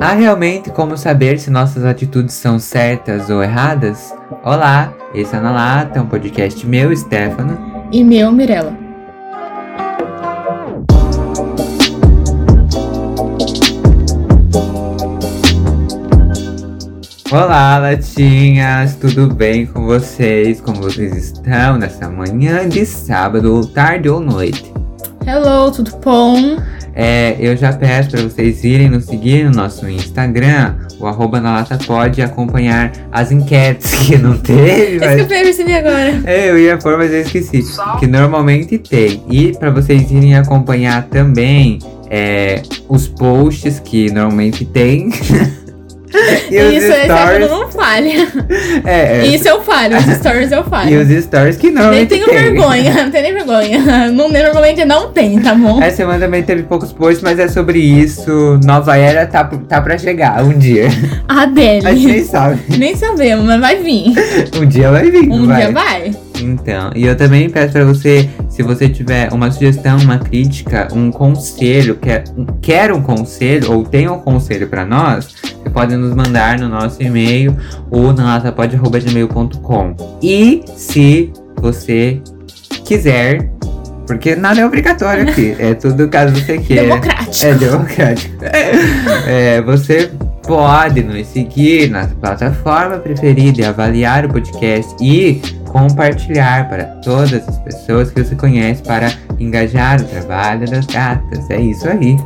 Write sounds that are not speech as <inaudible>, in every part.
Há realmente como saber se nossas atitudes são certas ou erradas? Olá, esse é Na Lata, um podcast meu, Stefano. E meu, Mirella. Olá, latinhas! Tudo bem com vocês? Como vocês estão nessa manhã de sábado, ou tarde ou noite? Hello, tudo bom? É, eu já peço para vocês irem nos seguir no nosso Instagram, o arroba na lata pode acompanhar as enquetes que não teve. Mas... Que eu percebi agora. É, eu ia pôr, mas eu esqueci. Que normalmente tem. E para vocês irem acompanhar também é, os posts que normalmente tem. <laughs> <laughs> Isso, esse é não falha. <laughs> É, é, Isso eu falho, os stories eu falho. E os stories que não. Nem tenho tem. vergonha, não tenho nem vergonha. <laughs> Não, normalmente não tem, tá bom? Essa semana também teve poucos posts, mas é sobre isso. Nova era tá, tá pra chegar um dia. A dele. A gente nem sabe. Nem sabemos, mas vai vir. Um dia vai vir. Um vai. dia vai. Então, e eu também peço para você, se você tiver uma sugestão, uma crítica, um conselho, quer, quer um conselho ou tem um conselho para nós, você pode nos mandar no nosso e-mail ou na latapod.gmail.com. E se você quiser porque nada é obrigatório aqui. <laughs> É tudo caso você queira. Democrático. É democrático. é, você pode nos seguir na plataforma preferida e avaliar o podcast e compartilhar para todas as pessoas que você conhece para engajar o trabalho das gatas. É isso aí.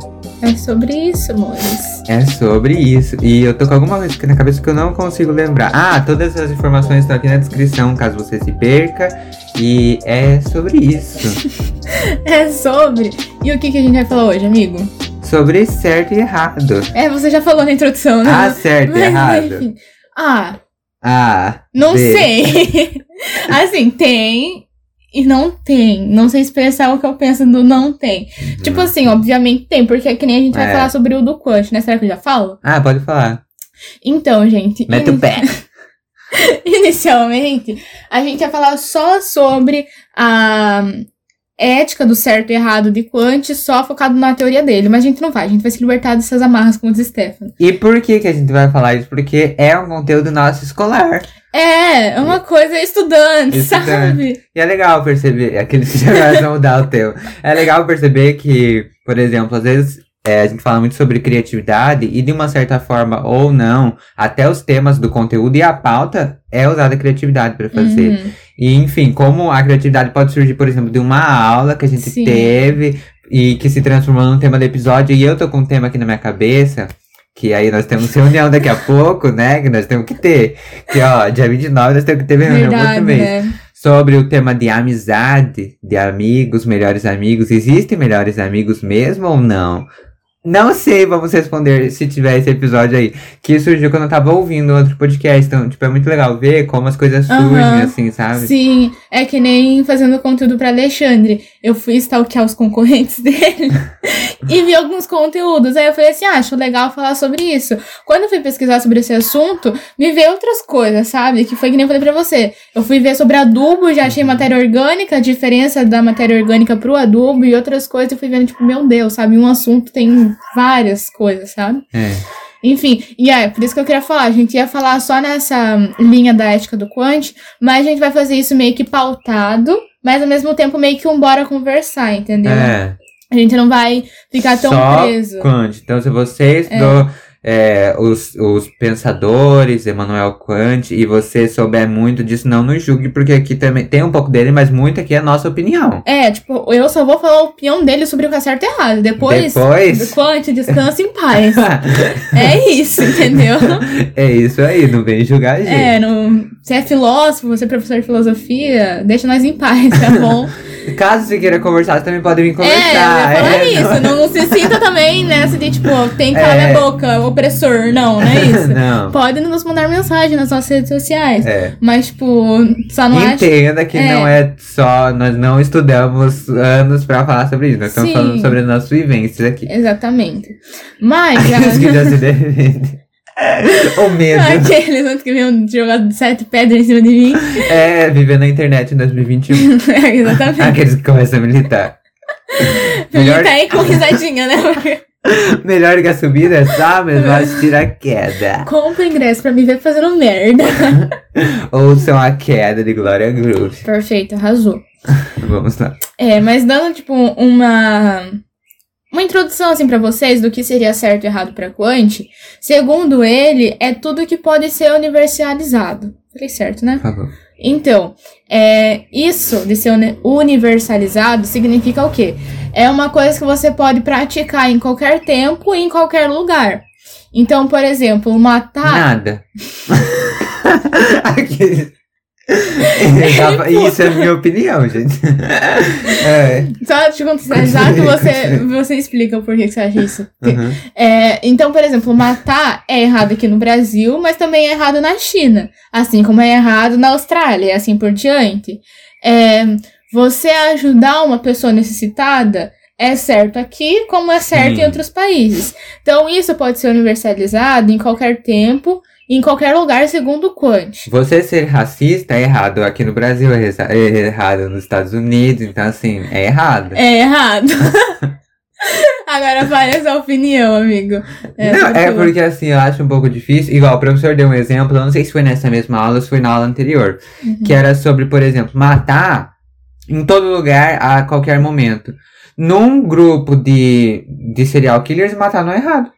É sobre isso, amores. É sobre isso. E eu tô com alguma coisa aqui na cabeça que eu não consigo lembrar. Ah, todas as informações estão aqui na descrição, caso você se perca. E é sobre isso. <laughs> é sobre. E o que, que a gente vai falar hoje, amigo? Sobre certo e errado. É, você já falou na introdução, né? Ah, certo e errado. Ah. Ah. Não B. sei. <laughs> assim, tem e não tem. Não sei expressar o que eu penso do não tem. Uhum. Tipo assim, obviamente tem, porque é que nem a gente vai é. falar sobre o do Quant, né? Será que eu já falo? Ah, pode falar. Então, gente. Mete o pé. <laughs> Inicialmente, a gente ia falar só sobre a ética do certo e errado de Quant, só focado na teoria dele. Mas a gente não vai, a gente vai se libertar dessas amarras, como diz Stefano. E por que, que a gente vai falar isso? Porque é um conteúdo nosso escolar. É, é uma coisa estudante, estudante. sabe? E é legal perceber, aqueles que já vão mudar o teu. É legal perceber que, por exemplo, às vezes é, a gente fala muito sobre criatividade e de uma certa forma ou não, até os temas do conteúdo e a pauta é usada a criatividade para fazer. Uhum. E enfim, como a criatividade pode surgir, por exemplo, de uma aula que a gente Sim. teve e que se transformou num tema do episódio e eu tô com um tema aqui na minha cabeça. Que aí nós temos reunião daqui a pouco, né? Que nós temos que ter. Que, ó, dia 29 nós temos que ter reunião Verdade, mês. Né? Sobre o tema de amizade, de amigos, melhores amigos. Existem melhores amigos mesmo ou não? Não sei, vamos responder se tiver esse episódio aí. Que surgiu quando eu tava ouvindo outro podcast. Então, tipo, é muito legal ver como as coisas surgem, uhum. assim, sabe? Sim, é que nem fazendo conteúdo pra Alexandre. Eu fui stalkear os concorrentes <laughs> dele e vi alguns conteúdos. Aí eu falei assim, ah, acho legal falar sobre isso. Quando eu fui pesquisar sobre esse assunto, me veio outras coisas, sabe? Que foi que nem eu falei pra você. Eu fui ver sobre adubo, já achei matéria orgânica, a diferença da matéria orgânica pro adubo e outras coisas. Eu fui vendo, tipo, meu Deus, sabe? Um assunto tem várias coisas, sabe? É. Enfim, e é por isso que eu queria falar. A gente ia falar só nessa linha da ética do Quant, mas a gente vai fazer isso meio que pautado, mas ao mesmo tempo meio que um bora conversar, entendeu? É. A gente não vai ficar tão só preso. Quant. Então, se você estudou. É é, os, os pensadores, Emmanuel Kant, e você souber muito disso, não nos julgue, porque aqui também tem um pouco dele, mas muito aqui é a nossa opinião. É, tipo, eu só vou falar a opinião dele sobre o que é certo e errado. Depois, Depois... Kant, descansa em paz. <laughs> é isso, entendeu? <laughs> É isso aí, não vem julgar a gente. É, não, você é filósofo, você é professor de filosofia, deixa nós em paz, tá bom? <laughs> Caso você queira conversar, você também pode vir conversar. É, eu ia falar é, isso. Não... não, se sinta também nessa de, tipo, tem que calar é. minha boca, opressor. Não, não é isso. <laughs> não. Pode nos mandar mensagem nas nossas redes sociais. É. Mas, tipo, só não Entenda acha... que é. não é só... Nós não estudamos anos pra falar sobre isso. Nós estamos Sim. falando sobre as nossas vivências aqui. Exatamente. Mas... <laughs> Aqueles que já se defendem. <laughs> o medo. Aqueles outros que vinham jogar sete pedras em cima de mim. É, viver na internet em 2021. é, exatamente. Aqueles que começam a militar. Melhor... Militar aí com risadinha, né? <laughs> Melhor que a subida é só mesmo assistir a queda. Compra ingresso pra me ver fazendo merda. <laughs> Ouçam a queda de Glória Groove. Perfeito, arrasou. <laughs> Vamos lá. É, mas dando, tipo, uma. Uma introdução, assim, pra vocês do que seria certo e errado pra Quant, segundo ele, é tudo que pode ser universalizado. Falei certo, né? Favor. Então, é, isso de ser uni- universalizado significa o quê? É uma coisa que você pode praticar em qualquer tempo e em qualquer lugar. Então, por exemplo, matar. Nada. <laughs> Tava- Isso é a minha opinião, gente. <laughs> É. Só te contextualizar que você, você explica o porquê que você acha isso. uhum. É, então, por exemplo, matar é errado aqui no Brasil, mas também é errado na China. Assim como é errado na Austrália, e assim por diante. É, você ajudar uma pessoa necessitada é certo aqui, como é certo Sim. em outros países. Então, isso pode ser universalizado em qualquer tempo, em qualquer lugar, segundo o Quant. Você ser racista é errado aqui no Brasil, é é errado nos Estados Unidos, então assim, é errado. É errado. <laughs> Agora fale a sua opinião, amigo. Essa não, é tua. porque assim, eu acho um pouco difícil. Igual, o professor deu um exemplo, eu não sei se foi nessa mesma aula ou se foi na aula anterior. Uhum. Que era sobre, por exemplo, matar em todo lugar a qualquer momento. Num grupo de, de serial killers, matar não é errado.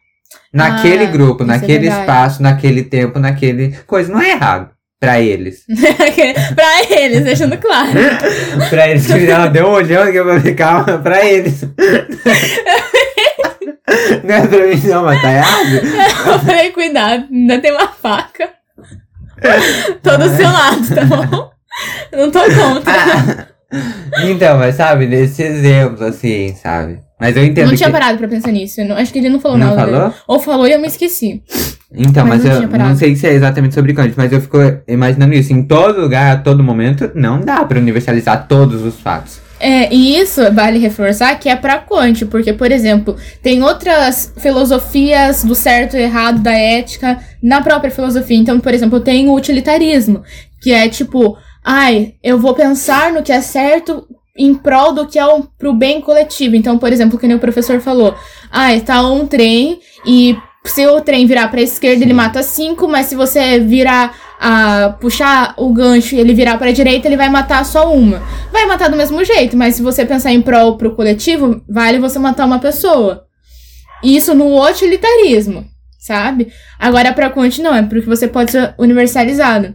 Naquele Ah, grupo, é naquele verdade. espaço, naquele tempo, naquele coisa, não é errado. Pra eles. <laughs> pra eles, deixando claro. <laughs> pra eles que ela deu um olhão que eu vou ficar pra eles. <laughs> não é pra mim não, mas tá errado. Eu falei, cuidado, ainda tem uma faca. Tô do seu lado, tá bom? Não tô contra. Então, mas sabe, nesse exemplo, assim, sabe? Mas eu entendo não tinha que... parado pra pensar nisso. não- acho que ele não falou Não nada. falou? Ou falou e eu me esqueci. Então, Mas mas, eu não sei se é exatamente sobre Kant, mas eu fico imaginando isso. Em todo lugar, a todo momento, não dá pra universalizar todos os fatos. É, e isso vale reforçar que é pra Kant, porque, por exemplo, tem outras filosofias do certo e errado, da ética, na própria filosofia. Então, por exemplo, tem o utilitarismo, que é tipo, ai, eu vou pensar no que é certo em prol do que é o, pro bem coletivo. Então, por exemplo, que nem o professor falou, ai, tá um trem e se o trem virar pra esquerda, ele mata cinco, mas se você virar a puxar o gancho e ele virar pra direita, ele vai matar só uma. Vai matar do mesmo jeito, mas se você pensar em prol pro coletivo, vale você matar uma pessoa. Isso no utilitarismo, sabe? Agora pra Kant não, é porque você pode ser universalizado.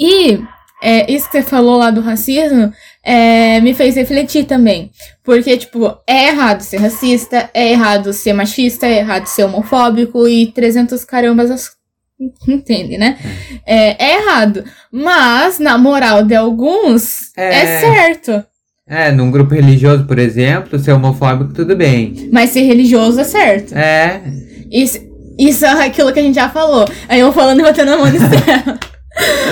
E é, isso que você falou lá do racismo é, me fez refletir também. Porque, tipo, é errado ser racista, é errado ser machista, é errado ser homofóbico e 300 carambas as... <laughs> Entende, né? É, é errado. Mas, na moral de alguns, é, É. certo. É, num grupo religioso, por exemplo, ser homofóbico, tudo bem. Mas ser religioso é certo. É, Isso, isso é aquilo que a gente já falou. Aí eu falando e batendo a mão no <laughs> céu.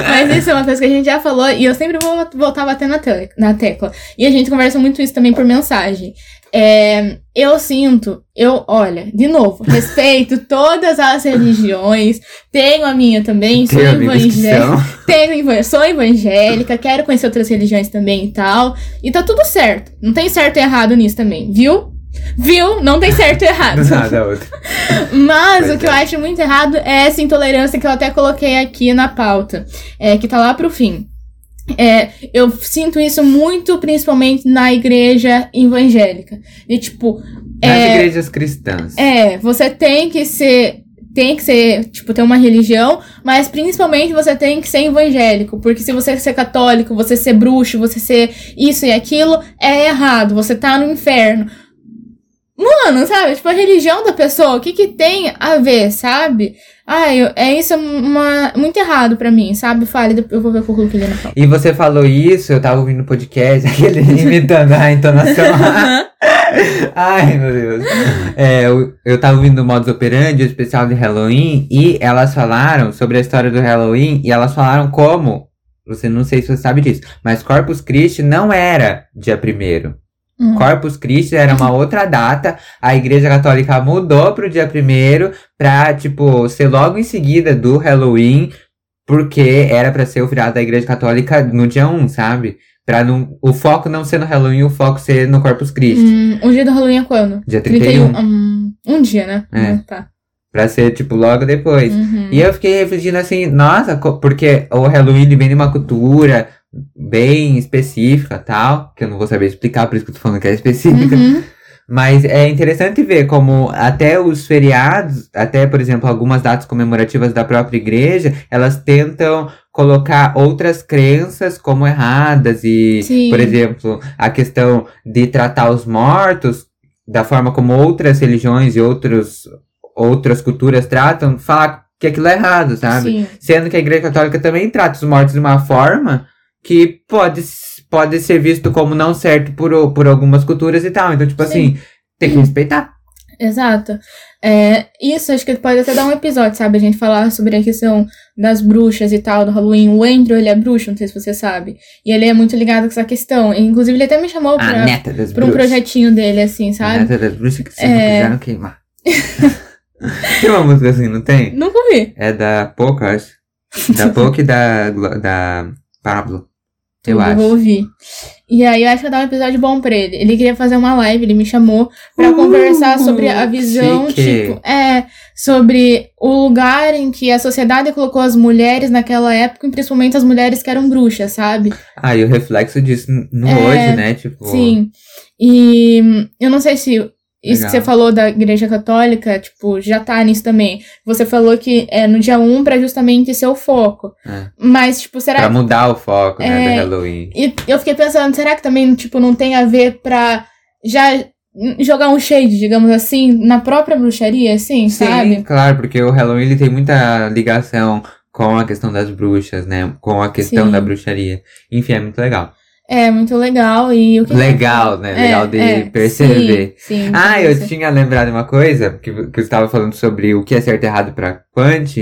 Mas isso é uma coisa que a gente já falou e eu sempre vou voltar a bater na, te na tecla. E a gente conversa muito isso também por mensagem. É, eu sinto, eu, olha, de novo, respeito <laughs> todas as religiões, tenho a minha também, sou evangélica. <laughs> Tenho, sou evangélica, quero conhecer outras religiões também e tal. E tá tudo certo. Não tem certo e errado nisso também, viu? Viu? Não tem certo e errado. Do nada, outro. <laughs> Mas o que eu é. acho muito errado é essa intolerância que eu até coloquei aqui na pauta, é, que tá lá pro fim. É, eu sinto isso muito, principalmente na igreja evangélica. E tipo, Nas é, igrejas cristãs. é, você tem que ser. Tem que ser, tipo, ter uma religião, mas principalmente você tem que ser evangélico. Porque se você ser católico, você ser bruxo, você ser isso e aquilo, é errado. Você tá no inferno. Mano, sabe? Tipo, a religião da pessoa, o que que tem a ver, sabe? Ai, eu- é isso uma, muito errado pra mim, sabe? Fale, eu vou ver o que na pauta. E você falou isso, eu tava ouvindo o podcast, <laughs> aquele imitando a entonação. <laughs> Ai, meu Deus. É, eu, eu tava ouvindo o Modus Operandi, o especial de Halloween, e elas falaram sobre a história do Halloween, e elas falaram como, você não sei se você sabe disso, mas Corpus Christi não era dia primeiro. Hum. Corpus Christi era uma outra data, a Igreja Católica mudou pro dia primeiro pra, tipo, ser logo em seguida do Halloween, porque era pra ser o feriado da Igreja Católica no dia 1, sabe? Pra não, o foco não ser no Halloween, o foco ser no Corpus Christi. Hum, o dia do Halloween é quando? Dia 31. Hum, um dia, né? É. Hum, tá. Pra ser, tipo, logo depois. Uhum. E eu fiquei refletindo assim, nossa, porque o Halloween vem de uma cultura bem específica tal, que eu não vou saber explicar, por isso que eu tô falando que é específica. Uhum. Mas é interessante ver como até os feriados, até, por exemplo, algumas datas comemorativas da própria igreja, elas tentam colocar outras crenças como erradas e, Sim. por exemplo, a questão de tratar os mortos da forma como outras religiões e outros, outras culturas tratam, falar que aquilo é errado, sabe? Sim. Sendo que a Igreja Católica também trata os mortos de uma forma que pode, pode ser visto como não certo por, por algumas culturas e tal. Então, tipo Sim. assim, tem que respeitar. Exato. É, isso acho que pode até dar um episódio, sabe? A gente falar sobre a questão das bruxas e tal, do Halloween. O Andrew, ele é bruxo, não sei se você sabe. E ele é muito ligado com essa questão. Inclusive, ele até me chamou A pra, pra um projetinho dele, assim, A sabe? neta das bruxas que sempre É. quiseram queimar. <laughs> tem uma música assim, não tem? Nunca vi. É da Poca, acho. Da Poca e da, da Pablo. Eu vou acho. ouvir. E aí eu acho que vai dar um episódio bom pra ele. Ele queria fazer uma live, ele me chamou pra Uh, conversar sobre a visão, chique. tipo, é, sobre o lugar em que a sociedade colocou as mulheres naquela época, e principalmente as mulheres que eram bruxas, sabe? Ah, e o reflexo disso no É, hoje, né? Tipo. Sim. E eu não sei se isso Legal. que você falou da Igreja Católica, tipo, já tá nisso também. Você falou que é no dia 1 pra justamente ser o foco. É. Mas, tipo, será Pra mudar o foco, né, É, do Halloween. E eu fiquei pensando, será que também, tipo, não tem a ver pra já jogar um shade, digamos assim, na própria bruxaria, assim, Sim, sabe? claro, porque o Halloween ele tem muita ligação com a questão das bruxas, né? Com a questão Sim. da bruxaria. Enfim, é muito legal. É, muito legal. E o que Legal, né? Legal de perceber. Sim, sim, Ah, eu tinha lembrado uma coisa, que, que você estava falando sobre o que é certo e errado pra Quant.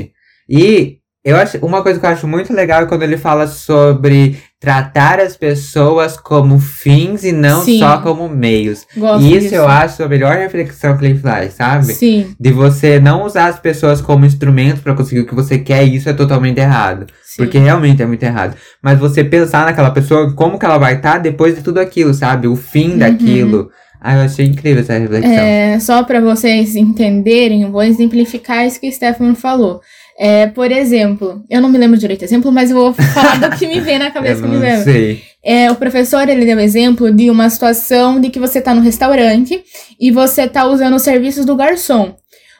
E eu acho, uma coisa que eu acho muito legal é quando ele fala sobre tratar as pessoas como fins e não Sim. só como meios. Gosto E isso disso. eu acho a melhor reflexão que ele faz, sabe? Sim, De você não usar as pessoas como instrumento pra conseguir o que você quer, isso é totalmente errado. sim. Porque realmente é muito errado. Mas você pensar naquela pessoa, como que ela vai estar depois de tudo aquilo, sabe? O fim Uhum. daquilo. Ah, eu achei incrível essa reflexão. É, só pra vocês entenderem, vou exemplificar isso que o Stefano falou. É, por exemplo, eu não me lembro direito o exemplo, mas eu vou falar do que me vem na <laughs> eu cabeça que me vem. sei. É, o professor, ele deu exemplo de uma situação de que você tá no restaurante e você tá usando os serviços do garçom.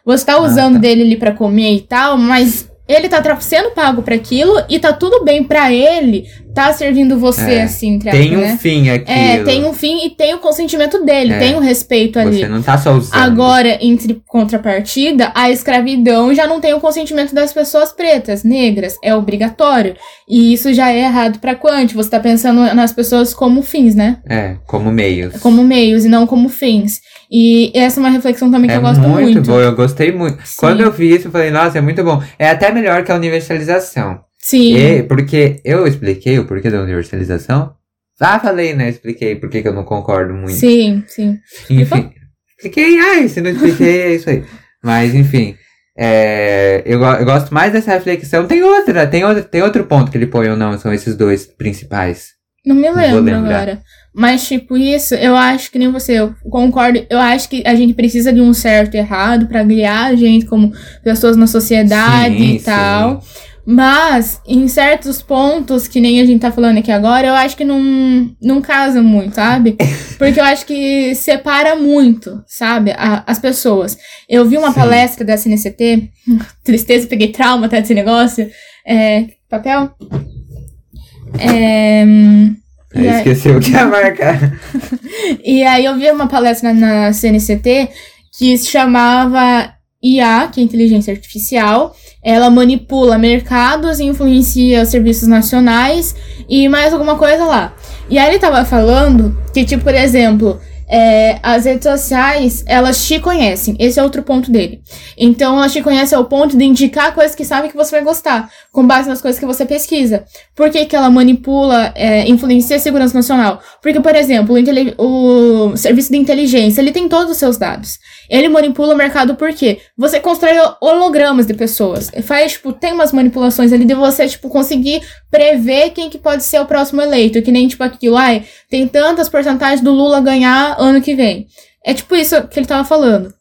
Você tá Ah, usando tá. dele ali pra comer e tal, mas ele tá sendo pago pra aquilo e tá tudo bem pra ele tá servindo você, É, assim, entre Tem um né? fim aquilo. É, tem um fim e tem o consentimento dele, É. tem o respeito ali. Você não tá só usando. Agora, entre contrapartida, a escravidão já não tem o consentimento das pessoas pretas, negras, é obrigatório. E isso já é errado pra Quant. Você tá pensando nas pessoas como fins, né? É, como meios. Como meios e não como fins. E essa é uma reflexão também que é eu gosto muito, muito. bom, eu gostei muito. Sim. Quando eu vi isso, eu falei, nossa, é muito bom. É até melhor que a universalização. Sim. E, porque eu expliquei o porquê da universalização. Ah, falei, né? Expliquei por que eu não concordo muito. Sim, sim. Enfim, expliquei, ai, se não expliquei, é isso aí. Mas, enfim, é, eu, eu gosto mais dessa reflexão. Tem outra, tem outro, tem outro ponto que ele põe ou não, são esses dois principais. Não me lembro agora. Mas, tipo, isso, eu acho que nem você, eu concordo. Eu acho que a gente precisa de um certo e errado pra guiar a gente como pessoas na sociedade Sim, e tal. Mas, em certos pontos, que nem a gente tá falando aqui agora, eu acho que não, não casa muito, sabe? <laughs> Porque eu acho que separa muito, sabe? a- as pessoas. Eu vi uma Sim. palestra da CNCT, <laughs> tristeza, peguei trauma até desse negócio. É, papel? É, É, E aí- esqueceu o que ia marcar. <laughs> e aí eu vi uma palestra na CNCT que se chamava IA, que é inteligência artificial. Ela manipula mercados influencia os serviços nacionais e mais alguma coisa lá. E aí ele tava falando que, tipo, por exemplo, é, as redes sociais, elas te conhecem. Esse é outro ponto dele. Então, elas te conhecem ao ponto de indicar coisas que sabem que você vai gostar, com base nas coisas que você pesquisa. Por que, que ela manipula, é, influencia a segurança nacional? Porque, por exemplo, o, o serviço de inteligência, ele tem todos os seus dados. Ele manipula o mercado por quê? Você constrói hologramas de pessoas. Faz, tipo, tem umas manipulações ali de você, tipo, conseguir prever quem que pode ser o próximo eleito. Que nem, tipo, aquilo, ai, tem tantas porcentagens do Lula ganhar ano que vem. É tipo isso que ele tava falando.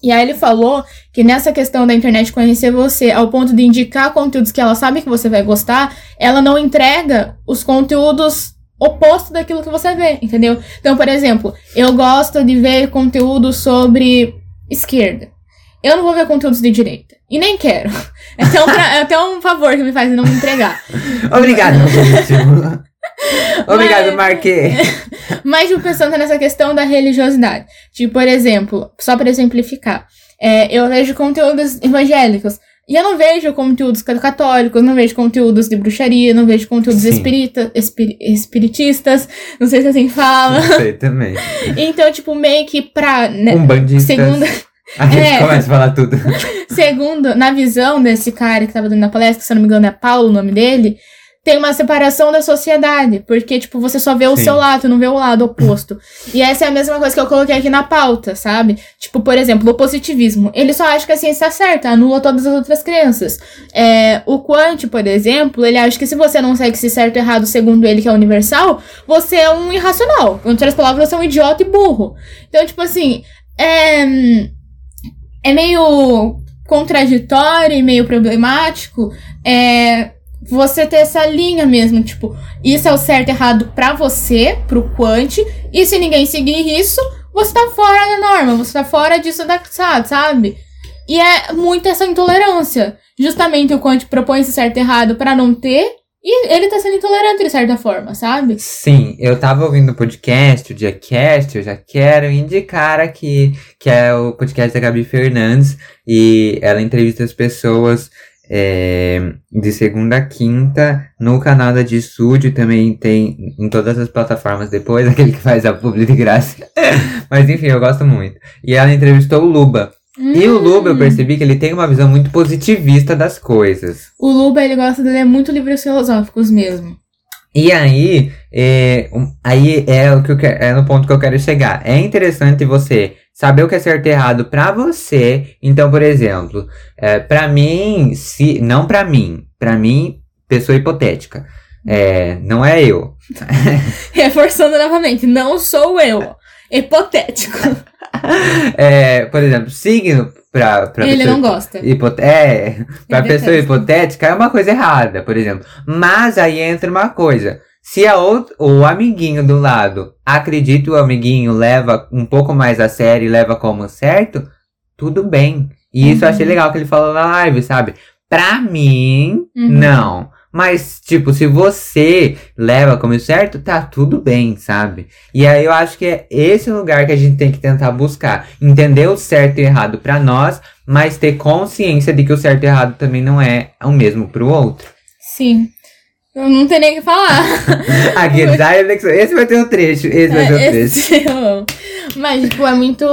E aí ele falou que nessa questão da internet conhecer você ao ponto de indicar conteúdos que ela sabe que você vai gostar, ela não entrega os conteúdos opostos daquilo que você vê, entendeu? Então, por exemplo, eu gosto de ver conteúdo sobre esquerda. Eu não vou ver conteúdos de direita. E nem quero. <laughs> É até um, pra, é até um favor que me faz não me entregar. <laughs> Obrigado, positivo. <laughs> Obrigado, Mas- Marquê. Mas, tipo, pensando nessa questão da religiosidade. Tipo, por exemplo, só para exemplificar, é, eu vejo conteúdos evangélicos. E eu não vejo conteúdos católicos, não vejo conteúdos de bruxaria, não vejo conteúdos espírita, espiri- espiritistas, não sei se assim fala. Não sei também. <laughs> Então, tipo, meio que pra. né, Um bandista. segundo, A gente É. começa a falar tudo. <laughs> segundo, na visão desse cara que tava dando a palestra, que se eu não me engano é Paulo o nome dele, tem uma separação da sociedade. Porque, tipo, você só vê o Sim. seu lado, não vê o lado oposto. e essa é a mesma coisa que eu coloquei aqui na pauta, sabe? Tipo, por exemplo, o positivismo. Ele só acha que a ciência está certa, anula todas as outras crenças. É, o Quant, por exemplo, ele acha que se você não segue esse certo e errado segundo ele, que é universal, você é um irracional. Em outras palavras, você é um idiota e burro. Então, tipo assim, é, é meio contraditório e meio problemático é, você ter essa linha mesmo, tipo, isso é o certo e errado pra você, pro Quant, e se ninguém seguir isso, você tá fora da norma, você tá fora disso da sabe? E é muito essa intolerância. Justamente o Quant propõe esse certo e errado pra não ter, e ele tá sendo intolerante de certa forma, sabe? Sim, eu tava ouvindo o podcast, o Diacast, eu já quero indicar aqui, que é o podcast da Gabi Fernandes, e ela entrevista as pessoas é, de segunda a quinta no canal da Dissúdio, também tem em todas as plataformas depois, <laughs> aquele que faz a publi de graça. <laughs> Mas enfim, eu gosto muito. E ela entrevistou o Luba. E o Luba, eu Hum. percebi que ele tem uma visão muito positivista das coisas. O Luba, ele gosta de ler muito livros filosóficos mesmo. E aí, é, aí é o que eu quero, é no ponto que eu quero chegar. É interessante você saber o que é certo e errado pra você. Então, por exemplo, é, para mim, se não pra mim, pra mim, pessoa hipotética, é, não é eu. <laughs> Reforçando novamente, não sou eu. Hipotético. <laughs> É, por exemplo, signo pra, pra Ele pessoa não gosta. Hipote é, pra Ele pessoa detesta. hipotética é uma coisa errada, por exemplo. Mas aí entra uma coisa. Se a out- o amiguinho do lado acredita o amiguinho leva um pouco mais a sério e leva como certo, tudo bem. E isso eu achei Uhum. legal que ele falou na live, sabe? Pra mim, Uhum. não. Mas, tipo, se você leva como certo, tá tudo bem, sabe? E aí eu acho que é esse lugar que a gente tem que tentar buscar. Entender o certo e errado pra nós, mas ter consciência de que o certo e errado também não é o mesmo pro outro. Sim. Eu não tenho nem o que falar. <laughs> A reflexão. Esse vai ter o trecho, esse vai ter o É, trecho. esse. Mas, tipo, é muito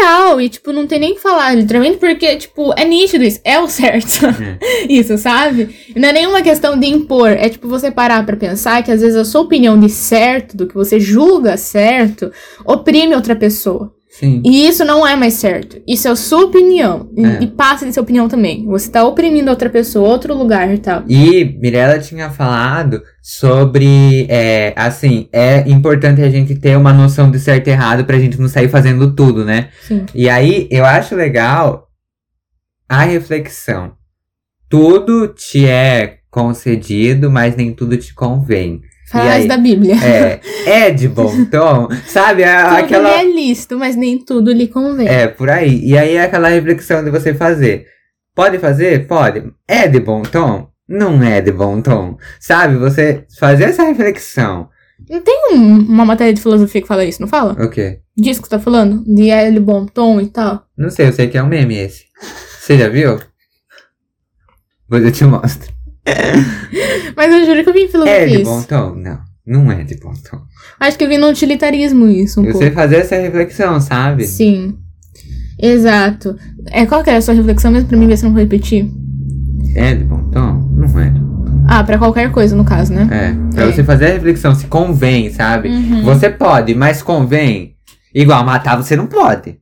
real. E, tipo, não tem nem o que falar, literalmente, porque, tipo, é nítido isso. É o certo. <laughs> isso, sabe? Não é nenhuma questão de impor. É, tipo, você parar pra pensar que, às vezes, a sua opinião de certo, do que você julga certo, oprime outra pessoa. Sim. E isso não é mais certo. Isso é a sua opinião. E, É. e passa de sua opinião também. Você tá oprimindo outra pessoa, outro lugar e tal. E Mirella tinha falado sobre, é, assim, é importante a gente ter uma noção de certo e errado pra gente não sair fazendo tudo, né? Sim. E aí, eu acho legal a reflexão. Tudo te é concedido, mas nem tudo te convém. Frase da Bíblia. É, é de bom tom, sabe? É Tudo aquela. é lícito, mas nem tudo lhe convém. É, por aí. E aí é aquela reflexão de você fazer. Pode fazer? Pode. É de bom tom? Não é de bom tom. Sabe? Você fazer essa reflexão. Não tem um- uma matéria de filosofia que fala isso, não fala? O quê? Disso que tá falando? De L bom tom e tal. Não sei, eu sei que é um meme esse. Você já viu? Depois eu te mostro. Mas eu juro que eu vi filosofia É de bom tom? Não. Não é de bom tom. Acho que eu vi no utilitarismo isso um você pouco. fazer essa reflexão, sabe? Sim. Exato. É, qual que era a sua reflexão mesmo pra mim ver se eu não vou repetir? É de bom tom? Não é de bom tom. Ah, pra qualquer coisa, no caso, né? É. Pra É. você fazer a reflexão se convém, sabe? Uhum. Você pode, mas convém. Igual matar você não pode.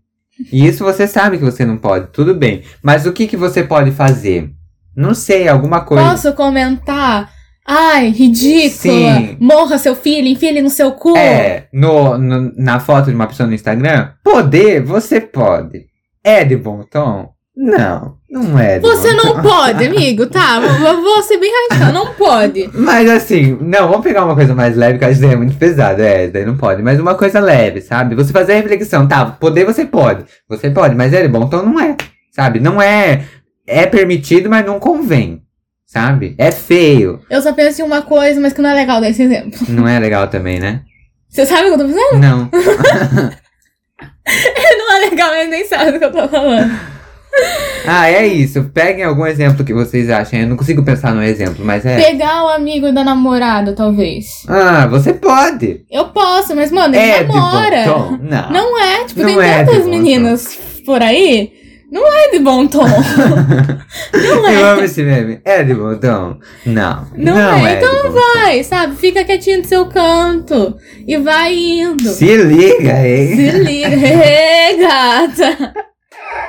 E isso você sabe que você não pode, tudo bem. Mas o que, que você pode fazer? Não sei, alguma coisa. Posso comentar Ai, ridícula. Sim. Morra seu filho, enfia ele no seu cu. É, no, no- na foto de uma pessoa no Instagram, poder, você pode. É de bom tom? Não, não é de Você não tom. pode, amigo, tá? <laughs> Eu vou ser bem radical, não pode. Mas assim, não, vamos pegar uma coisa mais leve, que que daí é muito pesado. É, daí não pode. Mas uma coisa leve, sabe? Você fazer a reflexão, tá? Poder você pode. Você pode, mas é de bom tom? Não é. Sabe? Não é. É permitido, mas não convém. Sabe? É feio. Eu só penso em uma coisa, mas que não é legal dar esse exemplo. <laughs> Não é legal também, né? Você sabe o que eu tô fazendo? Não. <laughs> Não é legal, mas nem sabe do que eu tô falando. <laughs> Ah, é isso. Peguem algum exemplo que vocês achem. Eu não consigo pensar no exemplo, mas é. Pegar o amigo da namorada, talvez. Ah, você pode. Eu posso, mas, mano, ele É de bom namora. tom? Não. Não é, tipo, Não tem é tantas bom meninas por aí. Não é de bom tom. <laughs> não Eu é. amo esse meme. É de bom tom? Não. Não é, de então. Vai, sabe? Fica quietinho no seu canto. E vai indo. Se liga, hein? Se liga. <laughs> Gata.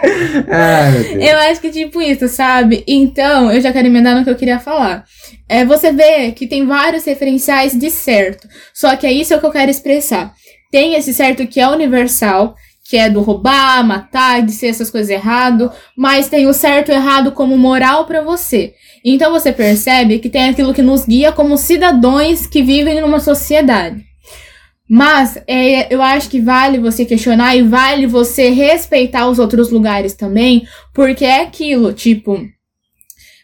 Deus. Eu acho que tipo isso, sabe? Então, eu já quero emendar no que eu queria falar. É, você vê que tem vários referenciais de certo. Só que é isso que eu quero expressar. Tem esse certo que é universal, que é do roubar, matar, de ser essas coisas errado, mas tem o certo e errado como moral pra você. Então você percebe que tem aquilo que nos guia como cidadãos que vivem numa sociedade. Mas é, eu acho que vale você questionar e vale você respeitar os outros lugares também, porque é aquilo, tipo,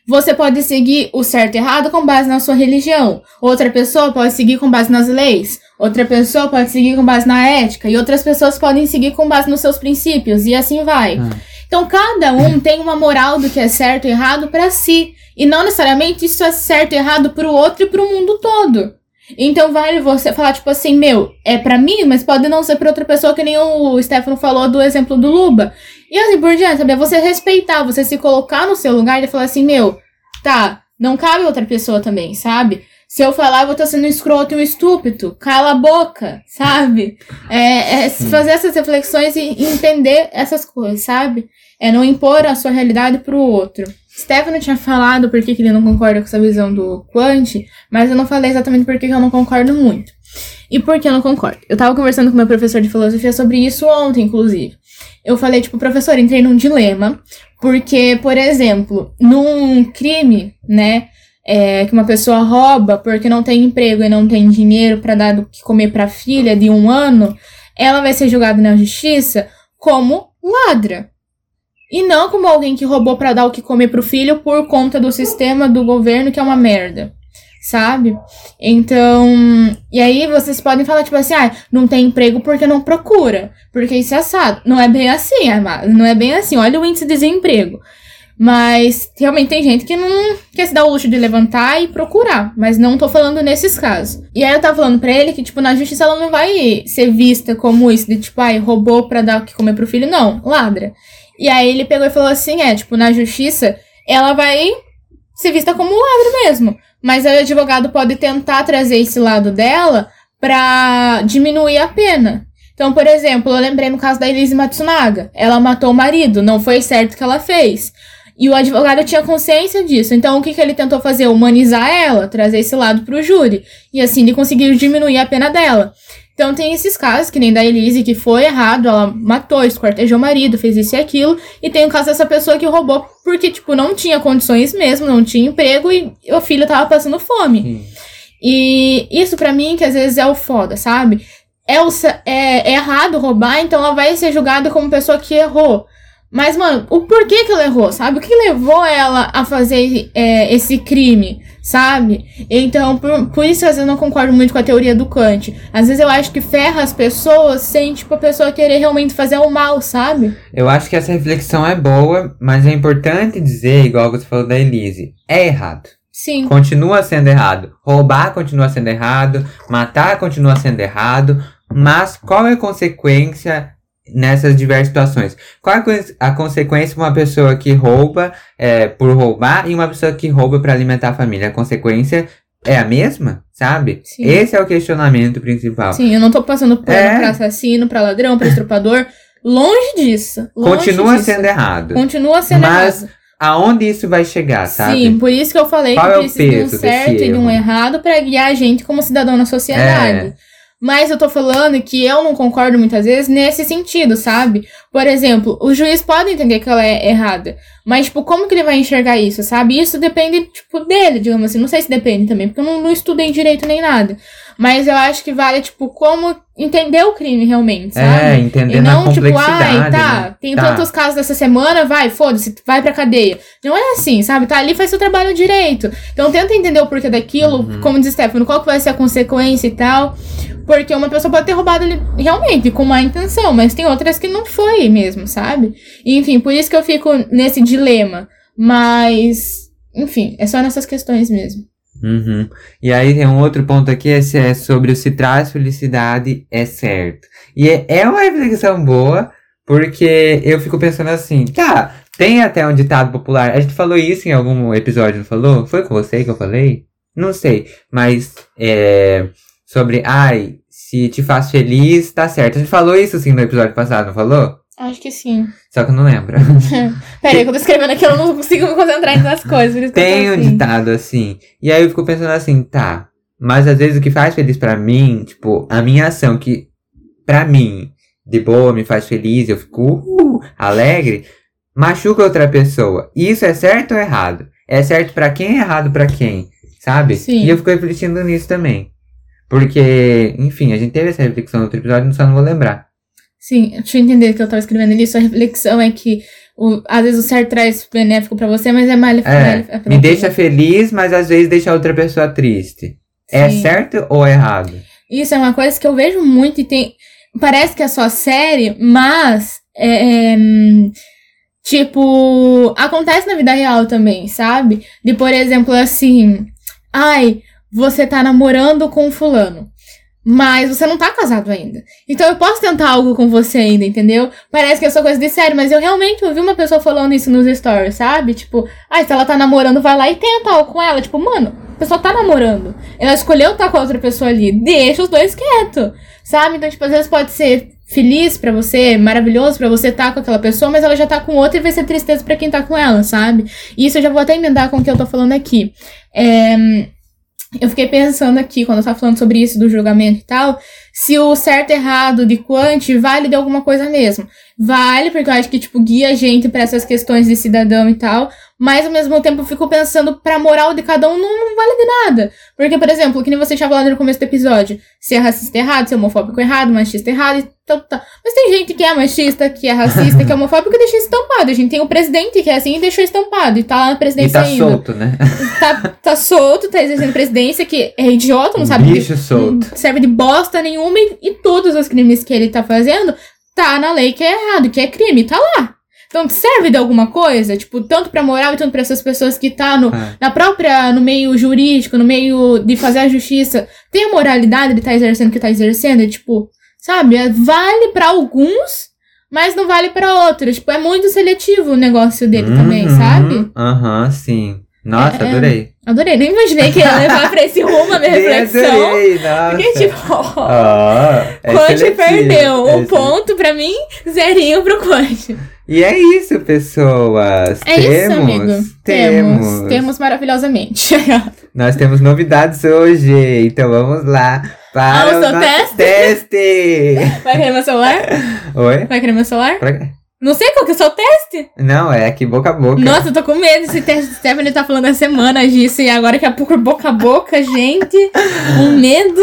você pode seguir o certo e errado com base na sua religião. Outra pessoa pode seguir com base nas leis. Outra pessoa pode seguir com base na ética. E outras pessoas podem seguir com base nos seus princípios. E assim vai. Ah. Então, cada um tem uma moral do que é certo e errado pra si. E não necessariamente isso é certo e errado pro outro e pro mundo todo. Então, vale você falar, tipo assim, meu, é pra mim, mas pode não ser pra outra pessoa, que nem o Stefano falou do exemplo do Luba. E assim por diante, sabe? É você respeitar, você se colocar no seu lugar e falar assim, meu, tá, não cabe outra pessoa também, sabe? Se eu falar, eu vou estar sendo um escroto e um estúpido. Cala a boca, sabe? É, é fazer essas reflexões e entender essas coisas, sabe? É não impor a sua realidade pro outro. Stefano tinha falado por que que ele não concorda com essa visão do Quant, mas eu não falei exatamente por que que eu não concordo muito. E por que eu não concordo? Eu tava conversando com meu professor de filosofia sobre isso ontem, inclusive. Eu falei, tipo, professor, entrei num dilema, porque, por exemplo, num crime, né, é, que uma pessoa rouba porque não tem emprego e não tem dinheiro pra dar do que comer pra filha de um ano, ela vai ser julgada na justiça como ladra. E não como alguém que roubou pra dar o que comer pro filho por conta do sistema do governo que é uma merda. Sabe? Então. E aí vocês podem falar, tipo assim, ah, não tem emprego porque não procura. Porque isso é assado. Não é bem assim. Não é bem assim. Olha o índice de desemprego. Mas realmente tem gente que não quer se dar o luxo de levantar e procurar. Mas não tô falando nesses casos. E aí eu tava falando pra ele que, tipo, na justiça ela não vai ser vista como isso, de tipo, ai, roubou pra dar o que comer pro filho. Não, ladra. E aí ele pegou e falou assim: é, tipo, na justiça, ela vai ser vista como ladra mesmo. Mas aí o advogado pode tentar trazer esse lado dela pra diminuir a pena. Então, por exemplo, eu lembrei no caso da Elise Matsunaga. Ela matou o marido, não foi certo o que ela fez. E o advogado tinha consciência disso. Então, o que, que ele tentou fazer? Humanizar ela, trazer esse lado pro júri. E assim, ele conseguiu diminuir a pena dela. Então, tem esses casos, que nem da Elise, que foi errado, ela matou, esquartejou o marido, fez isso e aquilo. E tem o caso dessa pessoa que roubou porque, tipo, não tinha condições mesmo, não tinha emprego e o filho tava passando fome. Sim. E isso pra mim, que às vezes é o foda, sabe? É, o, sa- é, é errado roubar, então ela vai ser julgada como pessoa que errou. Mas, mano, o porquê que ela errou, sabe? O que levou ela a fazer é, esse crime, sabe? Então, por, por isso, às vezes, eu não concordo muito com a teoria do Kant. Às vezes eu acho que ferra as pessoas sem, tipo, a pessoa querer realmente fazer o mal, sabe? Eu acho que essa reflexão é boa, mas é importante dizer, igual você falou da Elise, é errado. Sim. Continua sendo errado. Roubar continua sendo errado. Matar continua sendo errado. Mas qual é a consequência nessas diversas situações? Qual é a a consequência para uma pessoa que rouba é, por roubar e uma pessoa que rouba para alimentar a família? A consequência é a mesma, sabe? Sim. Esse é o questionamento principal. Sim, eu não tô passando pano É. pra assassino, pra ladrão, pra estrupador. Longe disso. Longe Continua disso. sendo errado. Continua sendo Mas errado. aonde isso vai chegar, sabe? Sim, por isso que eu falei Qual que é precisa de um certo e de um errado pra guiar a gente como cidadão na sociedade. É. Mas eu tô falando que eu não concordo muitas vezes nesse sentido, sabe? Por exemplo, o juiz pode entender que ela é errada. Mas, tipo, como que ele vai enxergar isso, sabe? Isso depende, tipo, dele, digamos assim. Não sei se depende também, porque eu não, não estudei direito nem nada. Mas eu acho que vale, tipo, como entender o crime realmente, sabe? É, entendendo E não, tipo, ai, tá, né? tem Tá. tantos casos dessa semana, vai, foda-se, vai pra cadeia. Não é assim, sabe? Tá ali, faz seu trabalho direito. Então tenta entender o porquê daquilo, Uhum. como diz Stefano, qual que vai ser a consequência e tal. Porque uma pessoa pode ter roubado ali realmente, com má intenção, mas tem outras que não foi mesmo, sabe? Enfim, por isso que eu fico nesse dilema. Mas, enfim, é só nessas questões mesmo. Uhum. E aí tem um outro ponto aqui, esse é sobre o se traz felicidade é certo. E é, é uma reflexão boa, porque eu fico pensando assim, tá, tem até um ditado popular, a gente falou isso em algum episódio, não falou? Foi com você que eu falei? Não sei, mas é, sobre, ai, se te faz feliz, tá certo. A gente falou isso assim no episódio passado, não falou? Acho que sim. Só que eu não lembro. <laughs> Pera aí, que eu tô escrevendo aqui, eu não consigo me concentrar nas coisas. Por isso que eu tô Tem um assim. ditado assim. E aí eu fico pensando assim, tá. Mas às vezes o que faz feliz pra mim, tipo, a minha ação que pra mim, de boa, me faz feliz, eu fico uh, alegre, machuca outra pessoa. Isso é certo ou errado? É certo pra quem é errado pra quem? Sabe? Sim. E eu fico refletindo nisso também. Porque, enfim, a gente teve essa reflexão no outro episódio, só não vou lembrar. Sim, deixa eu entender que eu tava escrevendo ali. Sua reflexão é que o- às vezes o certo traz benéfico pra você, mas é maléfico É, pra me deixa feliz, mas às vezes deixa outra pessoa triste. É Sim. certo ou errado? Isso é uma coisa que eu vejo muito e tem. Parece que é só série, mas. É, é, hum, tipo. Acontece na vida real também, sabe? De, por exemplo, assim. Ai, você tá namorando com fulano. Mas você não tá casado ainda. Então eu posso tentar algo com você ainda, entendeu? Parece que é só coisa de sério, mas eu realmente ouvi uma pessoa falando isso nos stories, sabe? Tipo, ai, se ela tá namorando, vai lá e tenta algo com ela. Tipo, mano, a pessoa tá namorando. Ela escolheu estar com a outra pessoa ali. Deixa os dois quietos, sabe? Então, tipo, às vezes pode ser feliz pra você, maravilhoso pra você estar com aquela pessoa, mas ela já tá com outra e vai ser tristeza pra quem tá com ela, sabe? E isso eu já vou até emendar com o que eu tô falando aqui. É, eu fiquei pensando aqui, quando eu tava falando sobre isso, do julgamento e tal, se o certo e errado de Quant vale de alguma coisa mesmo. Vale, porque eu acho que, tipo, guia a gente pra essas questões de cidadão e tal, mas ao mesmo tempo eu fico pensando pra moral de cada um não, vale de nada. Porque, por exemplo, que nem você tinha falado no começo do episódio, se é racista errado, se é homofóbico errado, machista errado e tal, tal. Mas tem gente que é machista, que é racista, que é homofóbico e deixa estampado. A gente tem o presidente que é assim e deixou estampado. E tá lá na E presidência tá ainda solto, né? tá, tá solto, tá exercendo presidência, que é idiota, não sabe Bicho solto. não serve de bosta nenhuma e, e todos os crimes que ele tá fazendo tá na lei que é errado, que é crime, tá lá. Então serve de alguma coisa, tipo, tanto pra moral e tanto pra essas pessoas que tá no, Ah. na própria, no meio jurídico, no meio de fazer a justiça, tem a moralidade de tá exercendo o que tá exercendo, e, tipo, sabe, é- vale pra alguns, mas não vale pra outros. Tipo, é muito seletivo o negócio dele também, Uhum, sabe? Aham, sim. Nossa, É, é. adorei. Adorei, nem imaginei que ia levar pra esse rumo a minha <laughs> reflexão. Adorei, nossa. Porque, tipo, Ó, é Quant seletivo, perdeu. é Um ponto pra mim, zerinho pro Quant. E é isso, pessoas. É temos, isso, amigo. Temos. Temos maravilhosamente. <laughs> Nós temos novidades hoje, então vamos lá para Ah, o nosso teste. Vai querer meu celular? Oi? Vai querer meu celular? Pra? Não sei qual que é o seu teste. Não, é aqui boca a boca. Nossa, eu tô com medo. Esse teste Stephanie tá falando há semanas disso. E agora que a pouco boca a boca, gente. Um medo.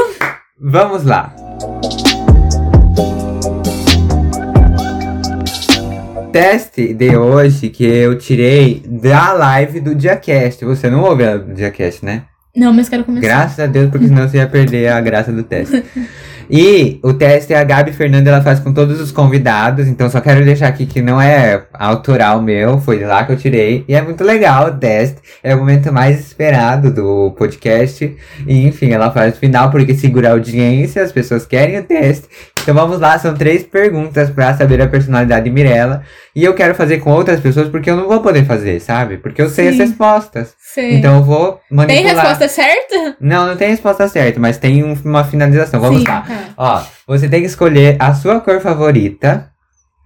Vamos lá. Teste de hoje que eu tirei da live do Diacast. Você não ouve a do Diacast, né? Não, mas quero começar. Graças a Deus, porque senão você ia perder a graça do teste. <laughs> E o teste a Gabi Fernanda ela faz com todos os convidados, então só quero deixar aqui que não é autoral meu, foi de lá que eu tirei. E é muito legal o teste, é o momento mais esperado do podcast. E enfim, ela faz no final porque segura a audiência, as pessoas querem o teste. Então vamos lá, são três perguntas pra saber a personalidade de Mirella. E eu quero fazer com outras pessoas porque eu não vou poder fazer, sabe? Porque eu sei as Sim. respostas. Sei. Então eu vou manipular. Tem resposta certa? Não, não tem resposta certa, mas tem um- uma finalização. Vamos Sim, lá. tá. Ó, você tem que escolher a sua cor favorita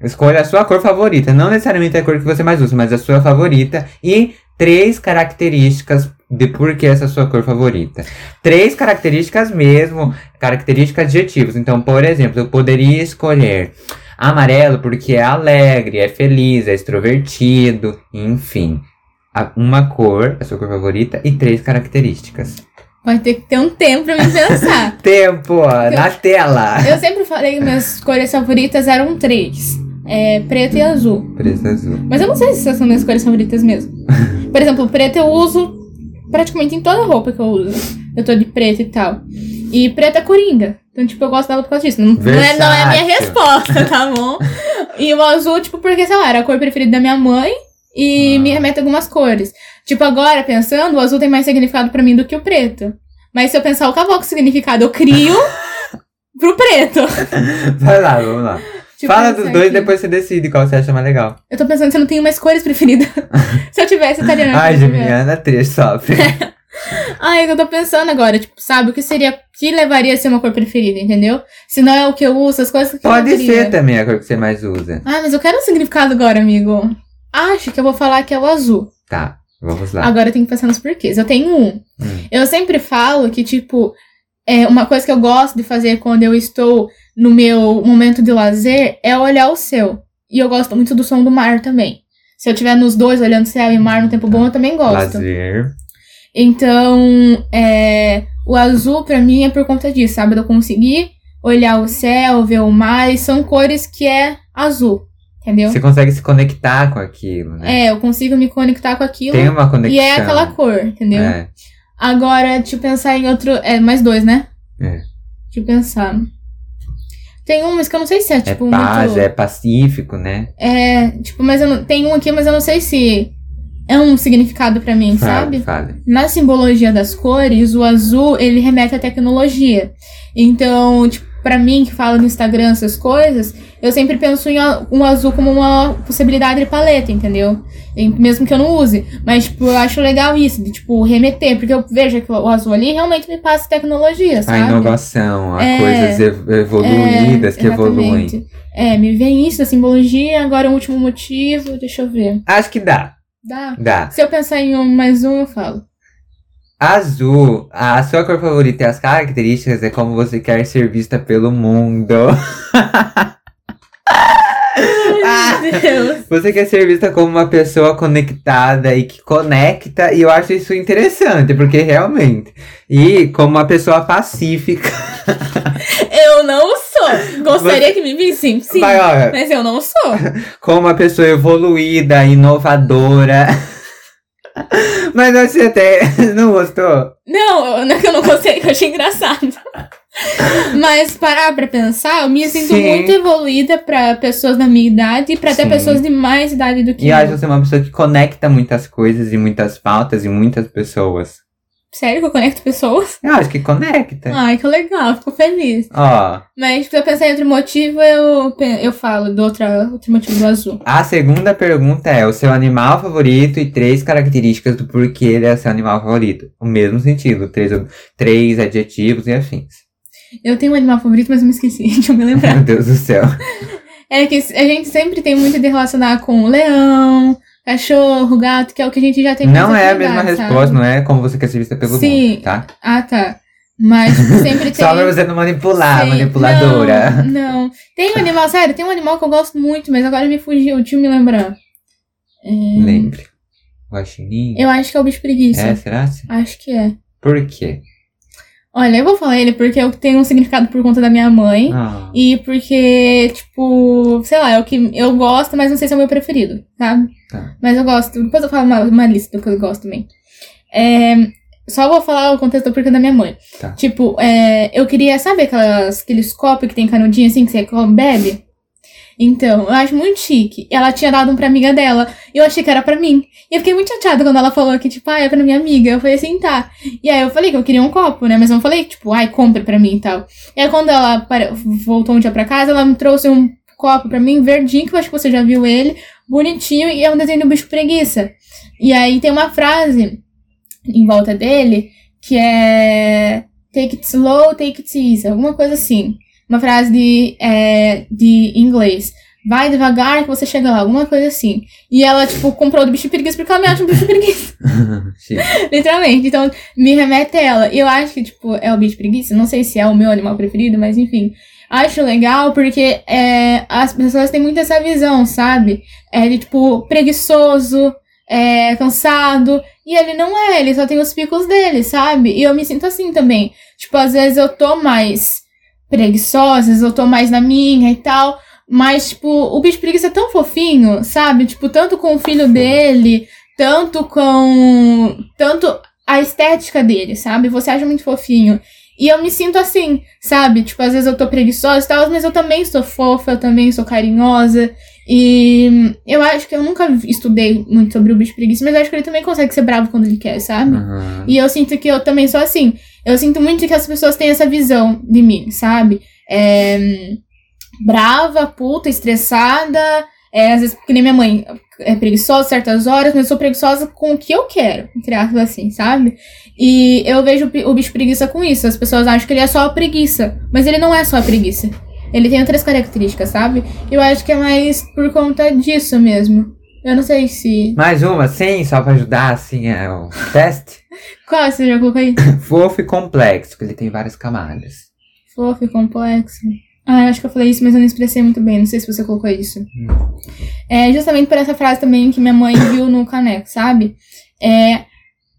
Escolha a sua cor favorita. Não necessariamente a cor que você mais usa, mas a sua favorita. E três características de por que essa é a sua cor favorita. Três características mesmo, características adjetivos. Então, por exemplo, eu poderia escolher amarelo porque é alegre, é feliz, é extrovertido, enfim. Uma cor, a sua cor favorita, e três características. Vai ter que ter um tempo pra me pensar. <laughs> Tempo, ó, na tela! Eu sempre falei que minhas cores favoritas eram três. É, preto e azul. Preto azul. Mas eu não sei se essas são minhas cores favoritas mesmo. <laughs> Por exemplo, preto eu uso praticamente em toda roupa que eu uso. Eu tô de preto e tal. E preto é coringa. Então, tipo, eu gosto dela por causa disso. Não, não, é, não é a minha resposta, tá bom? <laughs> E o azul, tipo, porque, sei lá, era a cor preferida da minha mãe e Ah. me remete a algumas cores. Tipo, agora, pensando, o azul tem mais significado pra mim do que o preto. Mas se eu pensar o cavalo com significado, eu crio <laughs> pro preto. <laughs> Vai lá, vamos lá. Tipo, Fala dos dois, aqui. depois você decide qual você acha mais legal. Eu tô pensando se eu não tenho mais cores preferidas. <laughs> se eu tivesse, na Ai, Geminiana, três sofre. Que eu tô pensando agora, tipo, sabe, o que seria, que levaria a ser uma cor preferida, entendeu? Se não é o que eu uso, as coisas que eu Pode ser também a cor que você mais usa. Ah, mas eu quero um significado agora, amigo. Acho que eu vou falar que é o azul. Tá, vamos lá. Agora eu tenho que pensar nos porquês. Eu tenho um. Hum. Eu sempre falo que, tipo, é uma coisa que eu gosto de fazer quando eu estou no meu momento de lazer é olhar o céu. E eu gosto muito do som do mar também. Se eu estiver nos dois olhando céu e mar no tempo bom, eu também gosto. Lazer. Então, é, o azul pra mim é por conta disso, sabe? Eu conseguir olhar o céu, ver o mar, e são cores que é azul, entendeu? Você consegue se conectar com aquilo, né? É, eu consigo me conectar com aquilo Tem uma conexão. e é aquela cor, entendeu? É, Agora, deixa eu pensar em outro. É, mais dois, né? é. Deixa eu pensar. Tem um, mas que eu não sei se é, É tipo, paz, muito. é pacífico, né? É, tipo, mas eu não, tem um aqui, mas eu não sei se é um significado pra mim, sabe? Fale, fale. Na simbologia das cores, o azul, ele remete à tecnologia. Então, tipo, pra mim, que fala no Instagram essas coisas, eu sempre penso em a- um azul como uma possibilidade de paleta, entendeu? Mesmo que eu não use. Mas, tipo, eu acho legal isso, de, tipo, remeter. Porque eu vejo que o azul ali realmente me passa tecnologia, A sabe? inovação, a É, coisas ev- evoluídas que evoluem. exatamente. É, me vem isso da simbologia, agora o último motivo, deixa eu ver. Acho que dá, Dá. dá. Se eu pensar em um mais um, eu falo. Azul, a sua cor favorita e as características é como você quer ser vista pelo mundo. <laughs> <laughs> Deus. Você quer ser vista como uma pessoa conectada e que conecta, e eu acho isso interessante, porque realmente. E como uma pessoa pacífica. <laughs> Eu não sou. Gostaria que me vissem, sim. Vai, ó, Mas eu não sou. <laughs> como uma pessoa evoluída, inovadora. Mas você até não gostou? Não, não é que eu não gostei, eu achei engraçado. Mas parar pra pensar, eu me sinto Sim. muito evoluída pra pessoas da minha idade e pra até Sim. pessoas de mais idade do que E eu eu. acho você uma pessoa que conecta muitas coisas e muitas pautas e muitas pessoas. Sério que eu conecto pessoas? Eu acho que conecta. Ai, que legal, fico feliz. Ó, Mas se eu pensar em outro motivo, eu, eu falo do outra, outro motivo do azul. a segunda pergunta é o seu animal favorito e três características do porquê ele é seu animal favorito. O mesmo sentido, três, três adjetivos e afins. Eu tenho um animal favorito, mas eu me esqueci, <laughs> deixa eu me lembrar. Meu Deus do céu. É que a gente sempre tem muito de relacionar com leão, cachorro, gato, que é o que a gente já tem Não é a mesma sabe? resposta, não é como você quer ser vista pelo Sim. mundo, tá? Ah, tá. Mas sempre <laughs> tem. Só pra você não manipular, Sim. manipuladora. Não, não. Tem um animal, sério, tem um animal que eu gosto muito, mas agora me fugiu, deixa eu me lembrar. É, Lembre. Guaxinim? Eu acho que é o bicho preguiça. É, será? Acho que é. Por quê? Olha, eu vou falar ele porque eu tenho um significado por conta da minha mãe. Ah, E porque, tipo, sei lá, é o que eu gosto, mas não sei se é o meu preferido, sabe? Tá. Mas eu gosto. Depois eu falo uma, uma lista do que eu gosto também. É, só vou falar o contexto do porquê da minha mãe. Tá. Tipo, é, eu queria, sabe aquelas, aqueles copos que tem canudinho assim que você bebe? Então, eu acho muito chique. Ela tinha dado um pra amiga dela. E eu achei que era pra mim. E eu fiquei muito chateada quando ela falou que, tipo, ah, é pra minha amiga. Eu falei assim, tá. E aí eu falei que eu queria um copo, né? Mas eu não falei, tipo, ai, compra pra mim e tal. E aí quando ela voltou um dia pra casa, ela me trouxe um copo pra mim, verdinho, que eu acho que você já viu ele, bonitinho, e é um desenho do bicho preguiça. E aí tem uma frase em volta dele que é take it slow, take it easy, alguma coisa assim. Uma frase de, é, de inglês. vai devagar que você chega lá, alguma coisa assim. E ela, tipo, comprou do bicho preguiça porque ela me acha um bicho preguiça. <laughs> <laughs> Literalmente. Então, me remete a ela. E eu acho que, tipo, é o bicho preguiça. Não sei se é o meu animal preferido, mas enfim. Acho legal porque é, as pessoas têm muito essa visão, sabe? É de, tipo, preguiçoso, é, cansado. E ele não é, ele só tem os picos dele, sabe? E eu me sinto assim também. Tipo, às vezes eu tô mais preguiçosa, às vezes eu tô mais na minha e tal. Mas, tipo, o bicho preguiça é tão fofinho, sabe? Tipo, tanto com o filho dele, tanto com. Tanto a estética dele, sabe? Você acha muito fofinho. E eu me sinto assim, sabe? Tipo, às vezes eu tô preguiçosa e tal, mas eu também sou fofa, eu também sou carinhosa. E eu acho que eu nunca estudei muito sobre o bicho preguiça, mas eu acho que ele também consegue ser bravo quando ele quer, sabe? Uhum. E eu sinto que eu também sou assim. Eu sinto muito que as pessoas têm essa visão de mim, sabe? É brava, puta, estressada. É, às vezes, que nem minha mãe é preguiçosa certas horas, mas eu sou preguiçosa com o que eu quero, entre aspas, assim, sabe? E eu vejo o bicho preguiça com isso. As pessoas acham que ele é só a preguiça, mas ele não é só a preguiça. Ele tem outras características, sabe? Eu acho que é mais por conta disso mesmo. Eu não sei se. Mais uma, sim, só pra ajudar, assim, é o teste. <laughs> Qual você já colocou aí? <coughs> Fofo e complexo, porque ele tem várias camadas. Fofo e complexo. Ah, acho que eu falei isso, mas eu não expressei muito bem. Não sei se você colocou isso. Hum. É justamente por essa frase também que minha mãe viu no caneco, sabe? É,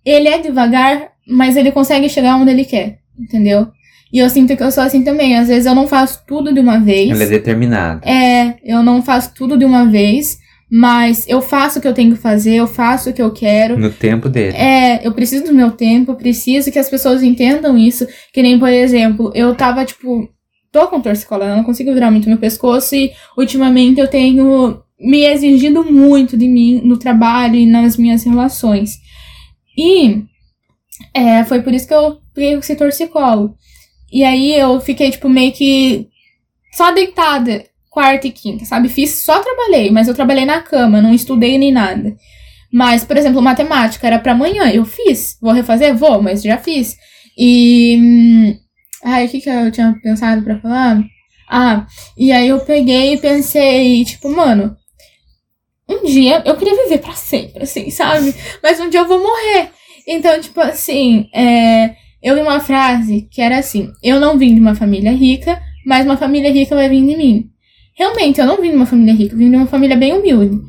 ele é devagar, mas ele consegue chegar onde ele quer, entendeu? E eu sinto que eu sou assim também. Às vezes eu não faço tudo de uma vez. Ele é determinado. É, eu não faço tudo de uma vez. Mas eu faço o que eu tenho que fazer, eu faço o que eu quero. No tempo dele. É, eu preciso do meu tempo, preciso que as pessoas entendam isso. Que nem, por exemplo, eu tava, tipo, tô com torcicola, não consigo virar muito meu pescoço e ultimamente eu tenho me exigido muito de mim no trabalho e nas minhas relações. E é, foi por isso que eu peguei esse torcicolo. E aí eu fiquei, tipo, meio que só deitada quarta e quinta, sabe? Fiz, só trabalhei, mas eu trabalhei na cama, não estudei nem nada. Mas, por exemplo, matemática era para amanhã, eu fiz. Vou refazer? Vou, mas já fiz. E hum, Ai, o que que eu tinha pensado para falar? Ah, e aí eu peguei e pensei, tipo, mano, um dia eu queria viver para sempre, assim, sabe? Mas um dia eu vou morrer. Então, tipo assim, é, eu vi uma frase que era assim: Eu não vim de uma família rica, mas uma família rica vai vir de mim. Realmente, eu não vim de uma família rica, eu vim de uma família bem humilde.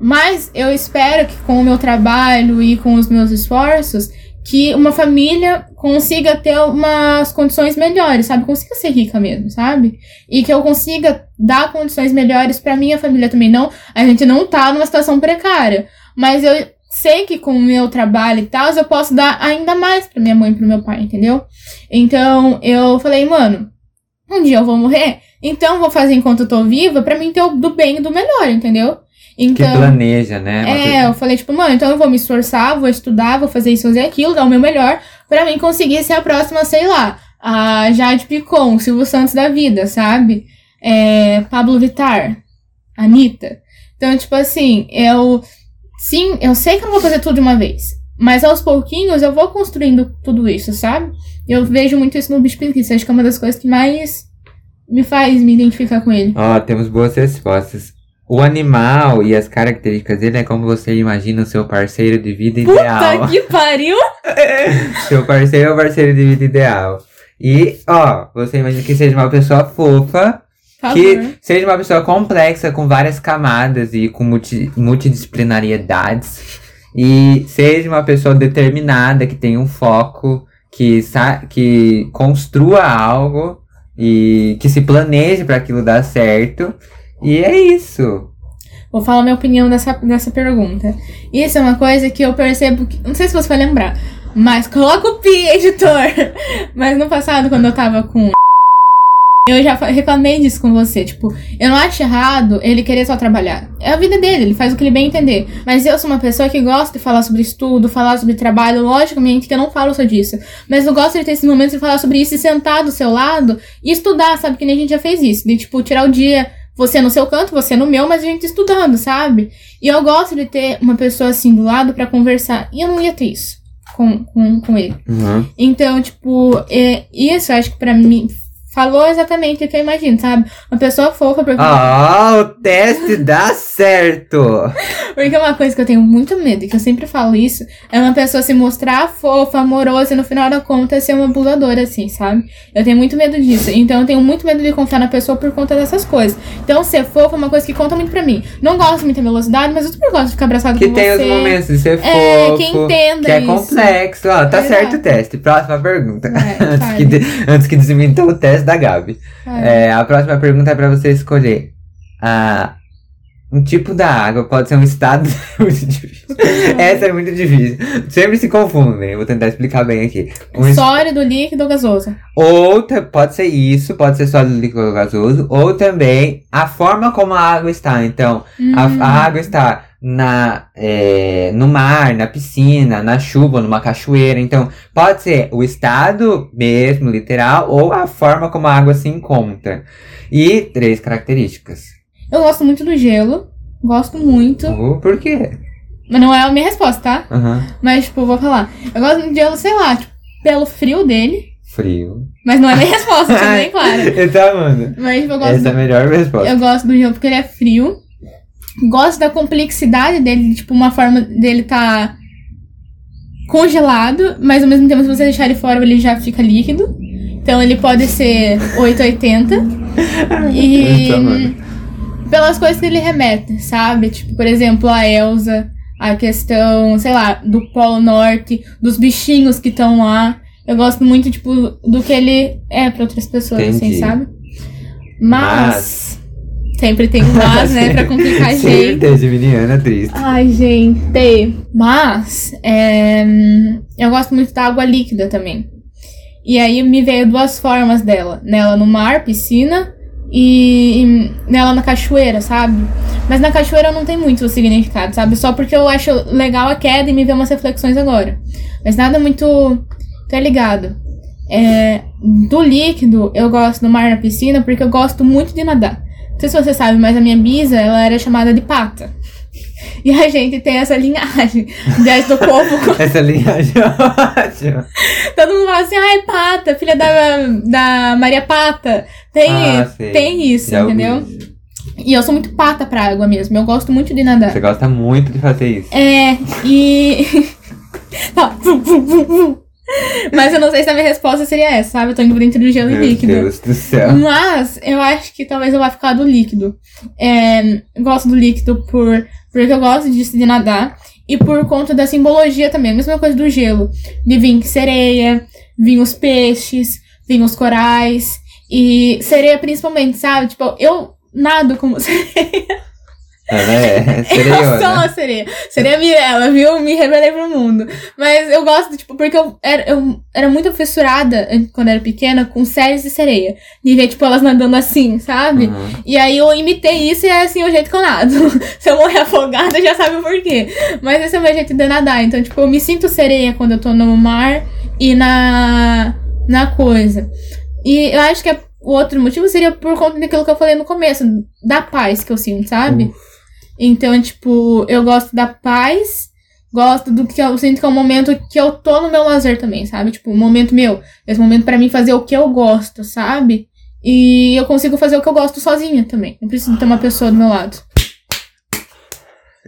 Mas eu espero que com o meu trabalho e com os meus esforços, que uma família consiga ter umas condições melhores, sabe? Consiga ser rica mesmo, sabe? E que eu consiga dar condições melhores para minha família também. Não, a gente não tá numa situação precária, mas eu sei que com o meu trabalho e tal, eu posso dar ainda mais para minha mãe e pro meu pai, entendeu? Então, eu falei, mano, um dia eu vou morrer, então vou fazer enquanto eu tô viva para mim ter o do bem e do melhor, entendeu? Então, que planeja, né? É, eu falei, tipo, mano, então eu vou me esforçar, vou estudar, vou fazer isso, fazer aquilo, dar o meu melhor para mim conseguir ser a próxima, sei lá, a Jade Picon, Silvio Santos da vida, sabe? É, Pablo Vittar, Anitta. Então, tipo assim, eu. Sim, eu sei que eu não vou fazer tudo de uma vez. Mas aos pouquinhos eu vou construindo tudo isso, sabe? Eu vejo muito isso no Bicho Preguiça. Acho que é uma das coisas que mais me faz me identificar com ele. Ó, oh, temos boas respostas. O animal e as características dele é como você imagina o seu parceiro de vida Puta ideal. Puta que pariu! <laughs> seu parceiro é o parceiro de vida ideal. E, ó, você imagina que seja uma pessoa fofa, que seja uma pessoa complexa, com várias camadas e com multi, multidisciplinariedades. E seja uma pessoa determinada, que tenha um foco, que, que construa algo e que se planeje para aquilo dar certo. E é isso. Vou falar minha opinião dessa, dessa pergunta. Isso é uma coisa que eu percebo que. Não sei se você vai lembrar, mas coloca o pi, editor! <laughs> Mas no passado, quando eu tava com. Eu já reclamei disso com você. Tipo, eu não acho errado ele querer só trabalhar. É a vida dele, ele faz o que ele bem entender. Mas eu sou uma pessoa que gosta de falar sobre estudo, falar sobre trabalho. Logicamente que eu não falo só disso. Mas eu gosto de ter esses momentos de falar sobre isso e sentar do seu lado e estudar, sabe? Que nem a gente já fez isso. De, tipo, tirar o dia você no seu canto, você no meu, mas a gente estudando, sabe? E eu gosto de ter uma pessoa assim do lado para conversar. E eu não ia ter isso com, com, com ele. Uhum. Então, tipo, é, isso eu acho que pra mim falou exatamente o que eu imagino, sabe? Uma pessoa fofa, porque, Ah, o teste dá certo. porque uma coisa que eu tenho muito medo, e que eu sempre falo isso, é uma pessoa se mostrar fofa, amorosa e no final da conta ser uma abusadora, assim, sabe? Eu tenho muito medo disso. Então eu tenho muito medo de confiar na pessoa por conta dessas coisas. Então ser fofa é uma coisa que conta muito pra mim. Não gosto muito da velocidade, mas eu super gosto de ficar abraçado Que com tem você. os momentos de ser fofo. É, que entenda Que é isso. complexo. Ó, tá certo o teste. Próxima pergunta. É, <laughs> antes, que de- antes que desminta o teste da Gabi. É. É, a próxima pergunta é pra você escolher. Ah, um tipo da água pode ser um estado. <laughs> muito difícil. Essa é muito difícil. Sempre se confundem. Vou tentar explicar bem aqui. Um Sólido, líquido ou gasoso? Ou ta- pode ser isso, pode ser sólido líquido ou gasoso, ou também a forma como a água está. Então, a, Hum. a água está na, é, no mar, na piscina, na chuva, numa cachoeira. Então, pode ser o estado mesmo, literal, ou a forma como a água se encontra. E três características. Eu gosto muito do gelo. Gosto muito. Uh, por quê? Mas não é a minha resposta, tá? Mas, tipo, vou falar. Eu gosto muito de gelo, sei lá, tipo, pelo frio dele. Frio. Mas não é a minha resposta, <laughs> tá bem claro. Então, mano. Mas, tipo, eu gosto, Essa é a do, melhor resposta. eu gosto do gelo porque ele é frio. Gosto da complexidade dele, tipo, uma forma dele tá congelado, mas ao mesmo tempo, se você deixar ele fora, ele já fica líquido. Então ele pode ser 880. <laughs> E Então, mano. Pelas coisas que ele remete, sabe? Tipo, por exemplo, a Elsa, a questão, sei lá, do Polo Norte, dos bichinhos que estão lá. Eu gosto muito, tipo, do que ele é pra outras pessoas, assim, Entendi. sabe? Mas. Sempre tem um mas, né? Pra complicar a <laughs> Sempre gente. tem Geminiana triste. Ai, gente. Mas, é, eu gosto muito da água líquida também. E aí me veio duas formas dela. Nela no mar, piscina, e, nela na cachoeira, sabe? Mas na cachoeira não tem muito significado, sabe? Só porque eu acho legal a queda e me veio umas reflexões agora. Mas nada muito tá ligado. É, do líquido, eu gosto do mar na piscina porque eu gosto muito de nadar. Não sei se você sabe, mas a minha bisa, ela era chamada de pata. E a gente tem essa linhagem desde o povo. <laughs> Essa linhagem é ótima. Todo mundo fala assim, ai, pata, filha da, da Maria Pata. Tem, Ah, tem isso, Já ouvi entendeu? isso. E eu sou muito pata pra água mesmo. Eu gosto muito de nadar. Você gosta muito de fazer isso. É, e. <laughs> Tá, <laughs> Mas eu não sei se a minha resposta seria essa, sabe? Eu tô indo dentro do gelo e Meu líquido. Deus do céu. Mas eu acho que talvez eu vá ficar do líquido. É, gosto do líquido por, porque eu gosto disso de nadar. E por conta da simbologia também. A mesma coisa do gelo. De vir sereia, vir os peixes, vir os corais. E sereia principalmente, sabe? Tipo, eu nado como <laughs> sereia. <laughs> Ela é Eu sou uma sereia. Sereia Mirella, viu? Me revelei pro mundo. Mas eu gosto, tipo, porque eu era, eu era muito fissurada, quando era pequena, com séries de sereia. De ver, tipo, elas nadando assim, sabe? Uhum. E aí eu imitei isso e é assim o jeito que eu nado. <laughs> Se eu morrer afogada, já sabe o porquê. Mas esse é o meu jeito de nadar. Então, tipo, eu me sinto sereia quando eu tô no mar e na, na coisa. E eu acho que é- o outro motivo seria por conta daquilo que eu falei no começo, da paz que eu sinto, sabe? Então, tipo, eu gosto da paz, gosto do que eu sinto que é um momento que eu tô no meu lazer também, sabe? Tipo, um momento meu. Esse momento pra mim fazer o que eu gosto, sabe? E eu consigo fazer o que eu gosto sozinha também. Não preciso ter uma pessoa do meu lado.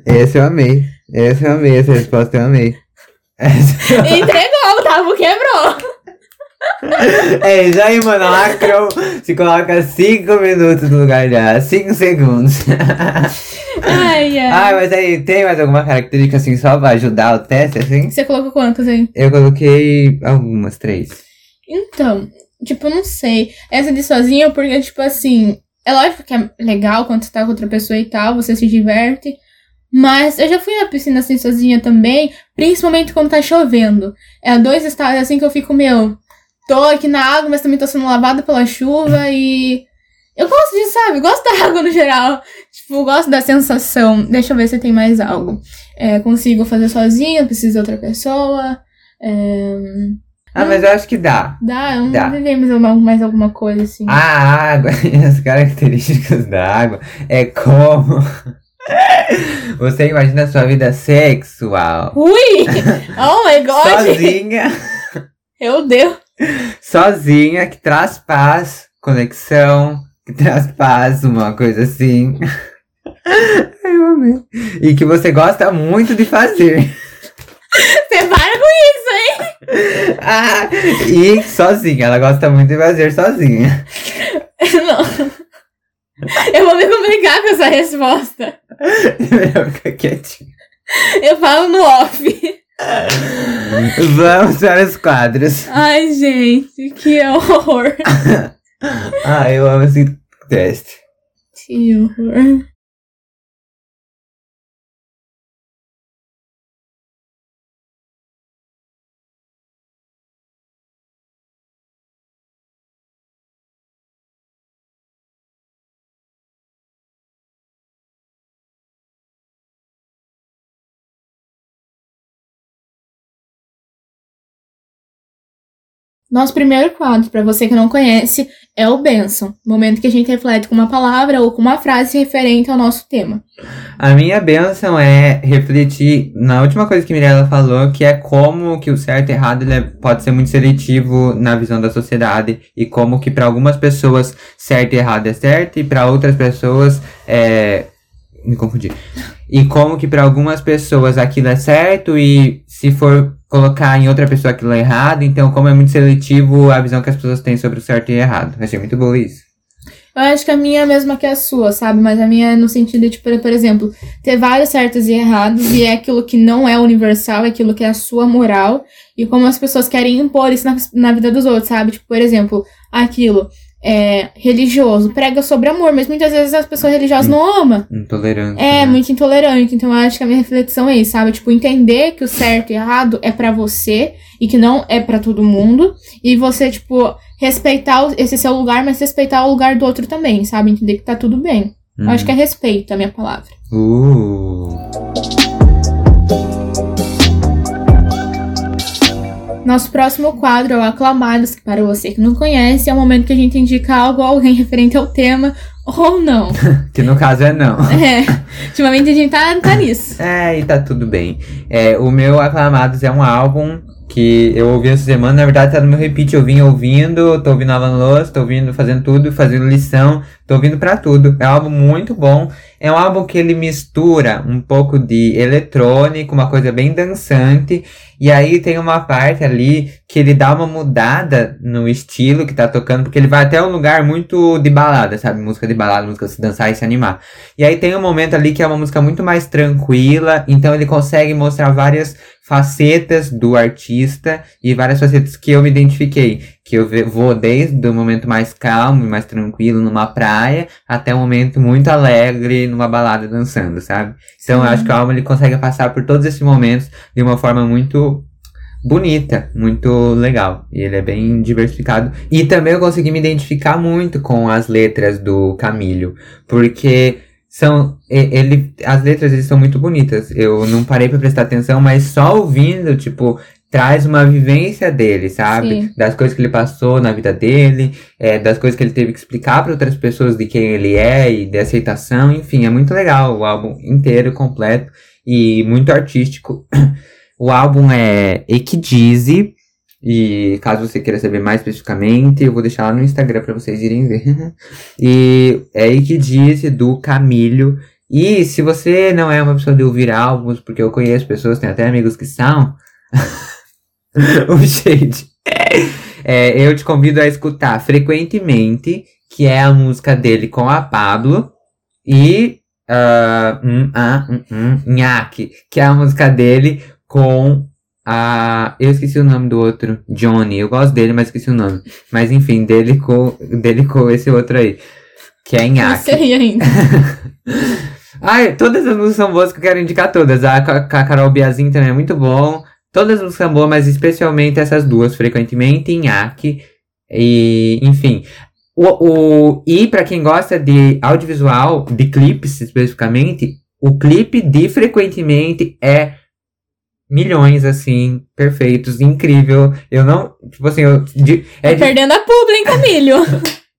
Esse eu amei. Esse eu amei. Essa resposta eu amei. Essa- Entregou, o Tavo quebrou. É isso aí, mano. Lacrou. Se coloca 5 minutos no lugar dela. 5 segundos. Ai, ai. ah, mas aí, tem mais alguma característica assim só pra ajudar o teste, assim? Você colocou quantas aí? Eu coloquei algumas, três. Então, tipo, eu não sei. Essa de sozinho, porque, tipo assim, é lógico que é legal quando você tá com outra pessoa e tal, você se diverte. Mas eu já fui na piscina assim sozinha também, principalmente quando tá chovendo. É dois estados assim que eu fico, meu, tô aqui na água, mas também tô sendo lavada pela chuva e. Eu gosto disso, sabe? Gosto da <laughs> água no geral. Tipo, gosto da sensação. Deixa eu ver se tem mais algo. É, consigo fazer sozinha, preciso de outra pessoa. É... Ah, mas eu acho que dá. Dá, eu não Dá. vivemos alguma- mais alguma coisa assim. A água e <laughs> as características da água é como <laughs> você imagina a sua vida sexual Ui! Oh my god! sozinha, Meu Deus! Sozinha que traz paz conexão, que traz paz, uma coisa assim. <laughs> Eu amei. E que você gosta muito de fazer. Você para com isso, hein? <laughs> Ah, e sozinha, ela gosta muito de fazer sozinha. <laughs> Não. Eu vou me complicar com essa resposta. Melhor ficar quietinho. Eu falo no off. <laughs> Vamos para os quadros. Ai, gente, que horror. <laughs> Ah, eu amo esse teste. Que horror. Nosso primeiro quadro, para você que não conhece, é o Benção. Momento que a gente reflete com uma palavra ou com uma frase referente ao nosso tema. A minha benção é refletir na última coisa que Mirella falou, que é como que o certo e errado é- pode ser muito seletivo na visão da sociedade e como que para algumas pessoas certo e errado é certo e para outras pessoas é me confundi. E como que para algumas pessoas aquilo é certo e se for colocar em outra pessoa aquilo errado, então como é muito seletivo a visão que as pessoas têm sobre o certo e errado. Achei muito boa isso. Eu acho que a minha é a mesma que a sua, sabe? Mas a minha é no sentido de, por, por exemplo, ter vários certos e errados e é aquilo que não é universal, é aquilo que é a sua moral e como as pessoas querem impor isso na, na vida dos outros, sabe? Tipo, por exemplo, aquilo é religioso, prega sobre amor, mas muitas vezes as pessoas religiosas não amam. Intolerante. É, né? muito intolerante. Então eu acho que a minha reflexão é isso, sabe? Tipo, entender que o certo e errado é pra você e que não é pra todo mundo. E você, tipo, respeitar esse seu lugar, mas respeitar o lugar do outro também, sabe? Entender que tá tudo bem. Eu acho que é respeito a minha palavra. Uh. Nosso próximo quadro é o Aclamados, que para você que não conhece, é o momento que a gente indica algo alguém <laughs> referente ao tema, ou não. <laughs> Que no caso é não. <laughs> É, ultimamente a gente tá, tá nisso. É, e tá tudo bem. É, o meu Aclamados é um álbum que eu ouvi essa semana, na verdade tá no meu repeat, eu vim ouvindo, tô ouvindo Alan Louça, tô ouvindo fazendo tudo, fazendo lição, tô ouvindo pra tudo. É um álbum muito bom, é um álbum que ele mistura um pouco de eletrônico, uma coisa bem dançante, e aí tem uma parte ali que ele dá uma mudada no estilo que tá tocando, porque ele vai até um lugar muito de balada, sabe? Música de balada, música se dançar e se animar. E aí tem um momento ali que é uma música muito mais tranquila, então ele consegue mostrar várias facetas do artista e várias facetas que eu me identifiquei. Que eu vou desde o momento mais calmo e mais tranquilo numa praia até um momento muito alegre numa balada dançando, sabe? Então eu acho que o álbum ele consegue passar por todos esses momentos de uma forma muito bonita, muito legal. E ele é bem diversificado. E também eu consegui me identificar muito com as letras do Camilo, porque são ele as letras eles são muito bonitas. Eu não parei pra prestar atenção, mas só ouvindo, tipo, traz uma vivência dele, sabe? Sim. Das coisas que ele passou na vida dele, é, das coisas que ele teve que explicar para outras pessoas de quem ele é e de aceitação, enfim, é muito legal o álbum inteiro, completo e muito artístico. <clears throat> O álbum é Equidize, e caso você queira saber mais especificamente, eu vou deixar lá no Instagram para vocês irem ver. <laughs> e é Equidize do Camilo. E se você não é uma pessoa de ouvir álbuns, porque eu conheço pessoas, tenho até amigos que são, <laughs> <laughs> o Shade. É, eu te convido a escutar frequentemente, que é a música dele com a Pablo, e ah, hum, hum, Nhaque, que é a música dele com a. Eu esqueci o nome do outro, Johnny. Eu gosto dele, mas esqueci o nome. Mas enfim, dele com, dele com esse outro aí, que é Nhaque. sei ainda. <laughs> Ai, todas as músicas são boas que eu quero indicar todas. A, a Carol Biazin também é muito bom. Todas as músicas são boas, mas especialmente essas duas, frequentemente, Nhaque. E, enfim. O, o, e pra quem gosta de audiovisual, de clipes especificamente, o clipe de frequentemente é milhões, assim, perfeitos, incrível. Eu não. Tipo assim, eu, de- é, di- perdendo a publi, hein, Camilho? <laughs>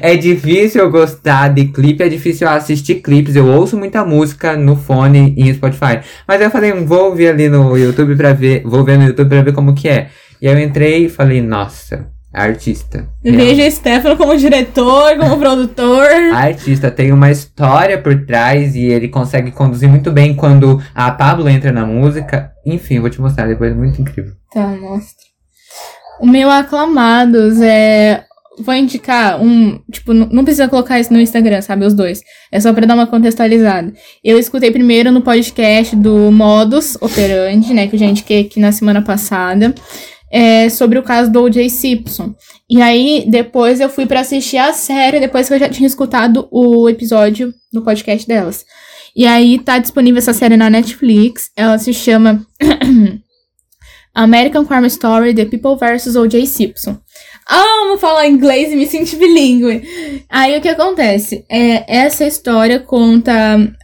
é difícil eu gostar de clipe, é difícil eu assistir clipes. Eu ouço muita música no fone e no Spotify. Mas eu falei, "Hum, vou ver ali no YouTube pra ver, vou ver no YouTube pra ver como que é. E eu entrei e falei, nossa, Artista. Vejo Stefano como diretor, como produtor. Artista tem uma história por trás e ele consegue conduzir muito bem quando a Pablo entra na música. Enfim, vou te mostrar depois, muito incrível. Tá, mostra. O meu aclamados é. Vou indicar um. Tipo, não precisa colocar isso no Instagram, sabe? Os dois. É só pra dar uma contextualizada. Eu escutei primeiro no podcast do Modus Operandi, né? Que eu já indiquei aqui na semana passada. É, sobre o caso do O.J. Simpson. E aí, depois eu fui pra assistir a série, depois que eu já tinha escutado o episódio do podcast delas. E aí tá disponível essa série na Netflix. Ela se chama <coughs> American Crime Story: The People vs. O.J. Simpson. Amo falar inglês e me sentir bilíngue. Aí o que acontece? É, essa história conta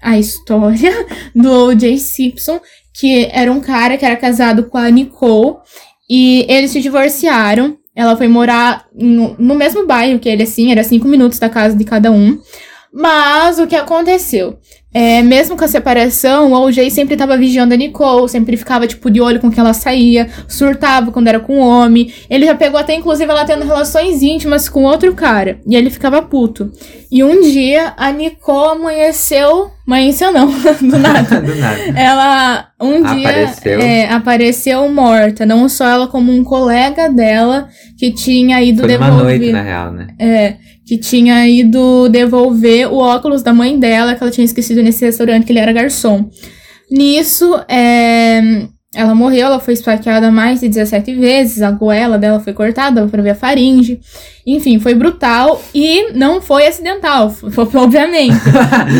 a história <laughs> do O.J. Simpson, que era um cara que era casado com a Nicole e eles se divorciaram. Ela foi morar no, no mesmo bairro que ele, assim, era cinco minutos da casa de cada um. Mas o que aconteceu? É, mesmo com a separação, o OJ sempre tava vigiando a Nicole, sempre ficava, tipo, de olho com que ela saía, surtava quando era com homem. Ele já pegou até, inclusive, ela tendo relações íntimas com outro cara. E ele ficava puto. E um dia, a Nicole amanheceu... Amanheceu não, <laughs> do nada. <laughs> Do nada. Ela, um dia, Apareceu. é, apareceu morta. Não só ela, como um colega dela que tinha ido Foi devolver... noite, na real, né? É, que tinha ido devolver o óculos da mãe dela, que ela tinha esquecido nesse restaurante, que ele era garçom. Nisso, é, ela morreu, ela foi esfaqueada mais de 17 vezes, a goela dela foi cortada pra ver a faringe. Enfim, foi brutal e não foi acidental, foi, <laughs> obviamente.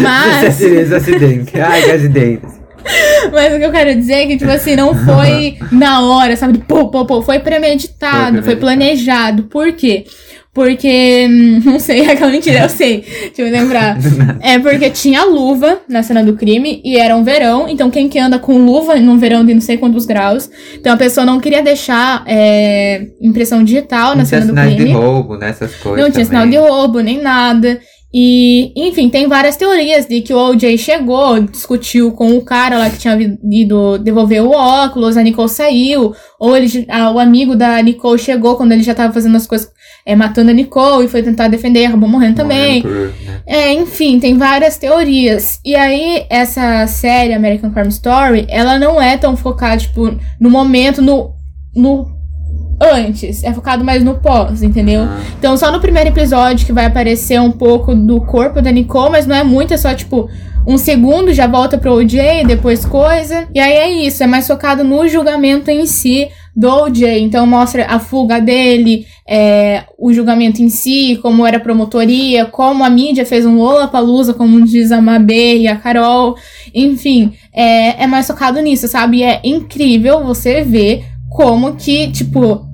Mas- Esse acidente. Ai, que acidente. <laughs> Mas o que eu quero dizer é que, tipo assim, não foi <laughs> na hora, sabe? Pô, pô, pô. Foi premeditado, Foi foi, premeditado. planejado. Por quê? Porque. hum, <laughs> Não sei, é aquela mentira, eu sei. Deixa eu lembrar. <laughs> É porque tinha luva na cena do crime e era um verão. Então, quem que anda com luva num verão de não sei quantos graus? Então, a pessoa não queria deixar é, impressão digital na Não tinha cena do sinais de crime. roubo, nessas coisas. Não tinha sinal também. de roubo, nem nada. E, enfim, tem várias teorias de que o OJ chegou, discutiu com o cara lá que tinha ido devolver o óculos, a Nicole saiu, ou ele, ah, o amigo da Nicole chegou quando ele já tava fazendo as coisas, é, matando a Nicole e foi tentar defender e acabou morrendo também. Morrendo por, né? É, enfim, tem várias teorias. E aí, essa série, American Crime Story, ela não é tão focada, tipo, no momento, no. no antes. É focado mais no pós, entendeu? Ah, Então, só no primeiro episódio que vai aparecer um pouco do corpo da Nicole, mas não é muito, é só tipo um segundo, já volta pro OJ, depois coisa. E aí é isso, é mais focado no julgamento em si do OJ. Então, mostra a fuga dele, é, o julgamento em si, como era a promotoria, como a mídia fez um Lollapalooza, como diz a Mabê e a Carol. Enfim, é, é mais focado nisso, sabe? E é incrível você ver como que, tipo,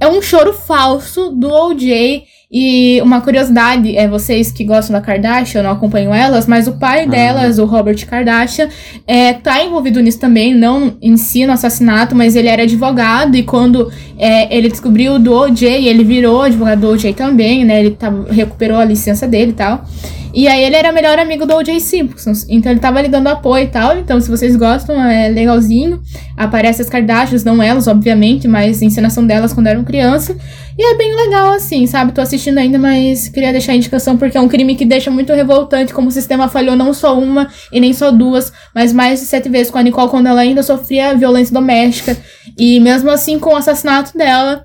é um choro falso do OJ. E uma curiosidade, é vocês que gostam da Kardashian, eu não acompanho elas, mas o pai Ah. delas, o Robert Kardashian, é, tá envolvido nisso também, não em si no assassinato, mas ele era advogado e quando é, ele descobriu do OJ, ele virou advogado do OJ também, né? Ele tava, recuperou a licença dele e tal. E aí ele era melhor amigo do O.J. Simpson. Então ele tava ali dando apoio e tal. Então, se vocês gostam, é legalzinho. Aparece as Kardashians, não elas, obviamente, mas a encenação delas quando eram criança. E é bem legal, assim, sabe? Tô assistindo ainda, mas queria deixar a indicação porque é um crime que deixa muito revoltante como o sistema falhou não só uma e nem só duas, mas mais de sete vezes com a Nicole quando ela ainda sofria violência doméstica. E mesmo assim, com o assassinato dela,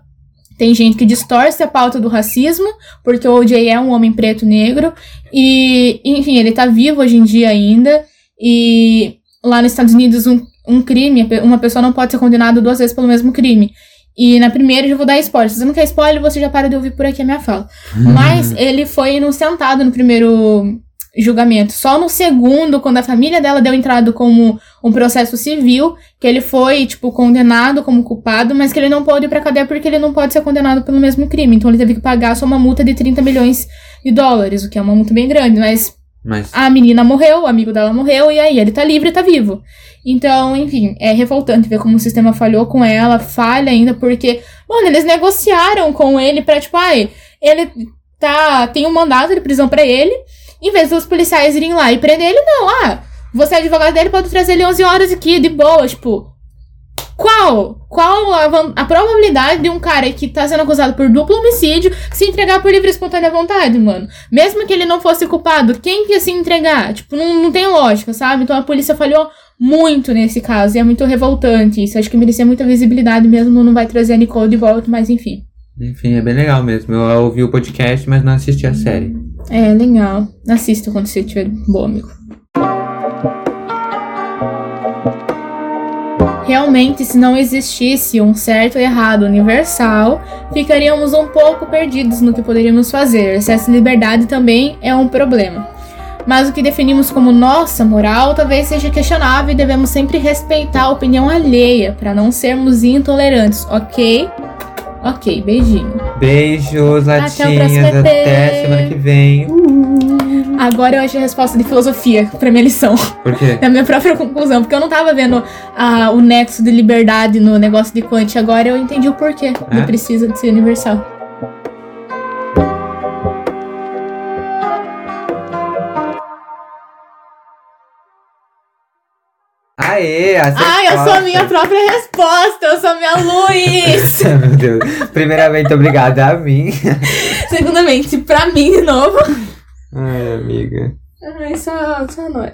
tem gente que distorce a pauta do racismo, porque o O.J. é um homem preto negro. E, enfim, ele tá vivo hoje em dia ainda. E lá nos Estados Unidos, um, um crime, uma pessoa não pode ser condenada duas vezes pelo mesmo crime. E na primeira eu já vou dar spoiler. Se você não quer spoiler, você já para de ouvir por aqui a minha fala. Mas ele foi inocentado no primeiro julgamento. Só no segundo, quando a família dela deu entrada como um processo civil, que ele foi, tipo, condenado como culpado, mas que ele não pôde ir pra cadeia porque ele não pode ser condenado pelo mesmo crime. Então ele teve que pagar só uma multa de 30 milhões de dólares, o que é uma multa bem grande, mas Mas a menina morreu, o amigo dela morreu, e aí ele tá livre e tá vivo. Então, enfim, é revoltante ver como o sistema falhou com ela, falha ainda, porque, mano, eles negociaram com ele pra, tipo, ai, ele tá. tem um mandato de prisão pra ele, em vez dos policiais irem lá e prender ele, não, ah, você é advogado dele, pode trazer ele 11 horas aqui, de boa, tipo. Qual? qual a, a probabilidade de um cara que tá sendo acusado por duplo homicídio se entregar por livre e espontânea vontade, mano? Mesmo que ele não fosse culpado, quem que ia se entregar? Tipo, não, não tem lógica, sabe? Então a polícia falhou muito nesse caso e é muito revoltante isso. Acho que merecia muita visibilidade mesmo, não vai trazer a Nicole de volta, mas enfim. Enfim, é bem legal mesmo. Eu ouvi o podcast, mas não assisti a série. É, legal. Assista quando você estiver bom, amigo. Realmente, se não existisse um certo e errado universal, ficaríamos um pouco perdidos no que poderíamos fazer. Excesso de liberdade também é um problema. Mas o que definimos como nossa moral talvez seja questionável e devemos sempre respeitar a opinião alheia para não sermos intolerantes, ok? Ok, beijinho. Beijos, Até latinhas. Até, EP. semana que vem. Agora eu achei a resposta de filosofia pra minha lição. Por quê? É a minha própria conclusão, porque eu não tava vendo ah, o nexo de liberdade no negócio de Kant. Agora eu entendi o porquê É? do precisa de ser universal. Aê, acertou. Ai, eu sou a minha própria resposta, eu sou a minha luz! <laughs> Meu Deus. Primeiramente, obrigada a mim. <laughs> Segundamente, pra mim de novo. Ai, amiga. Ai, só, só nós.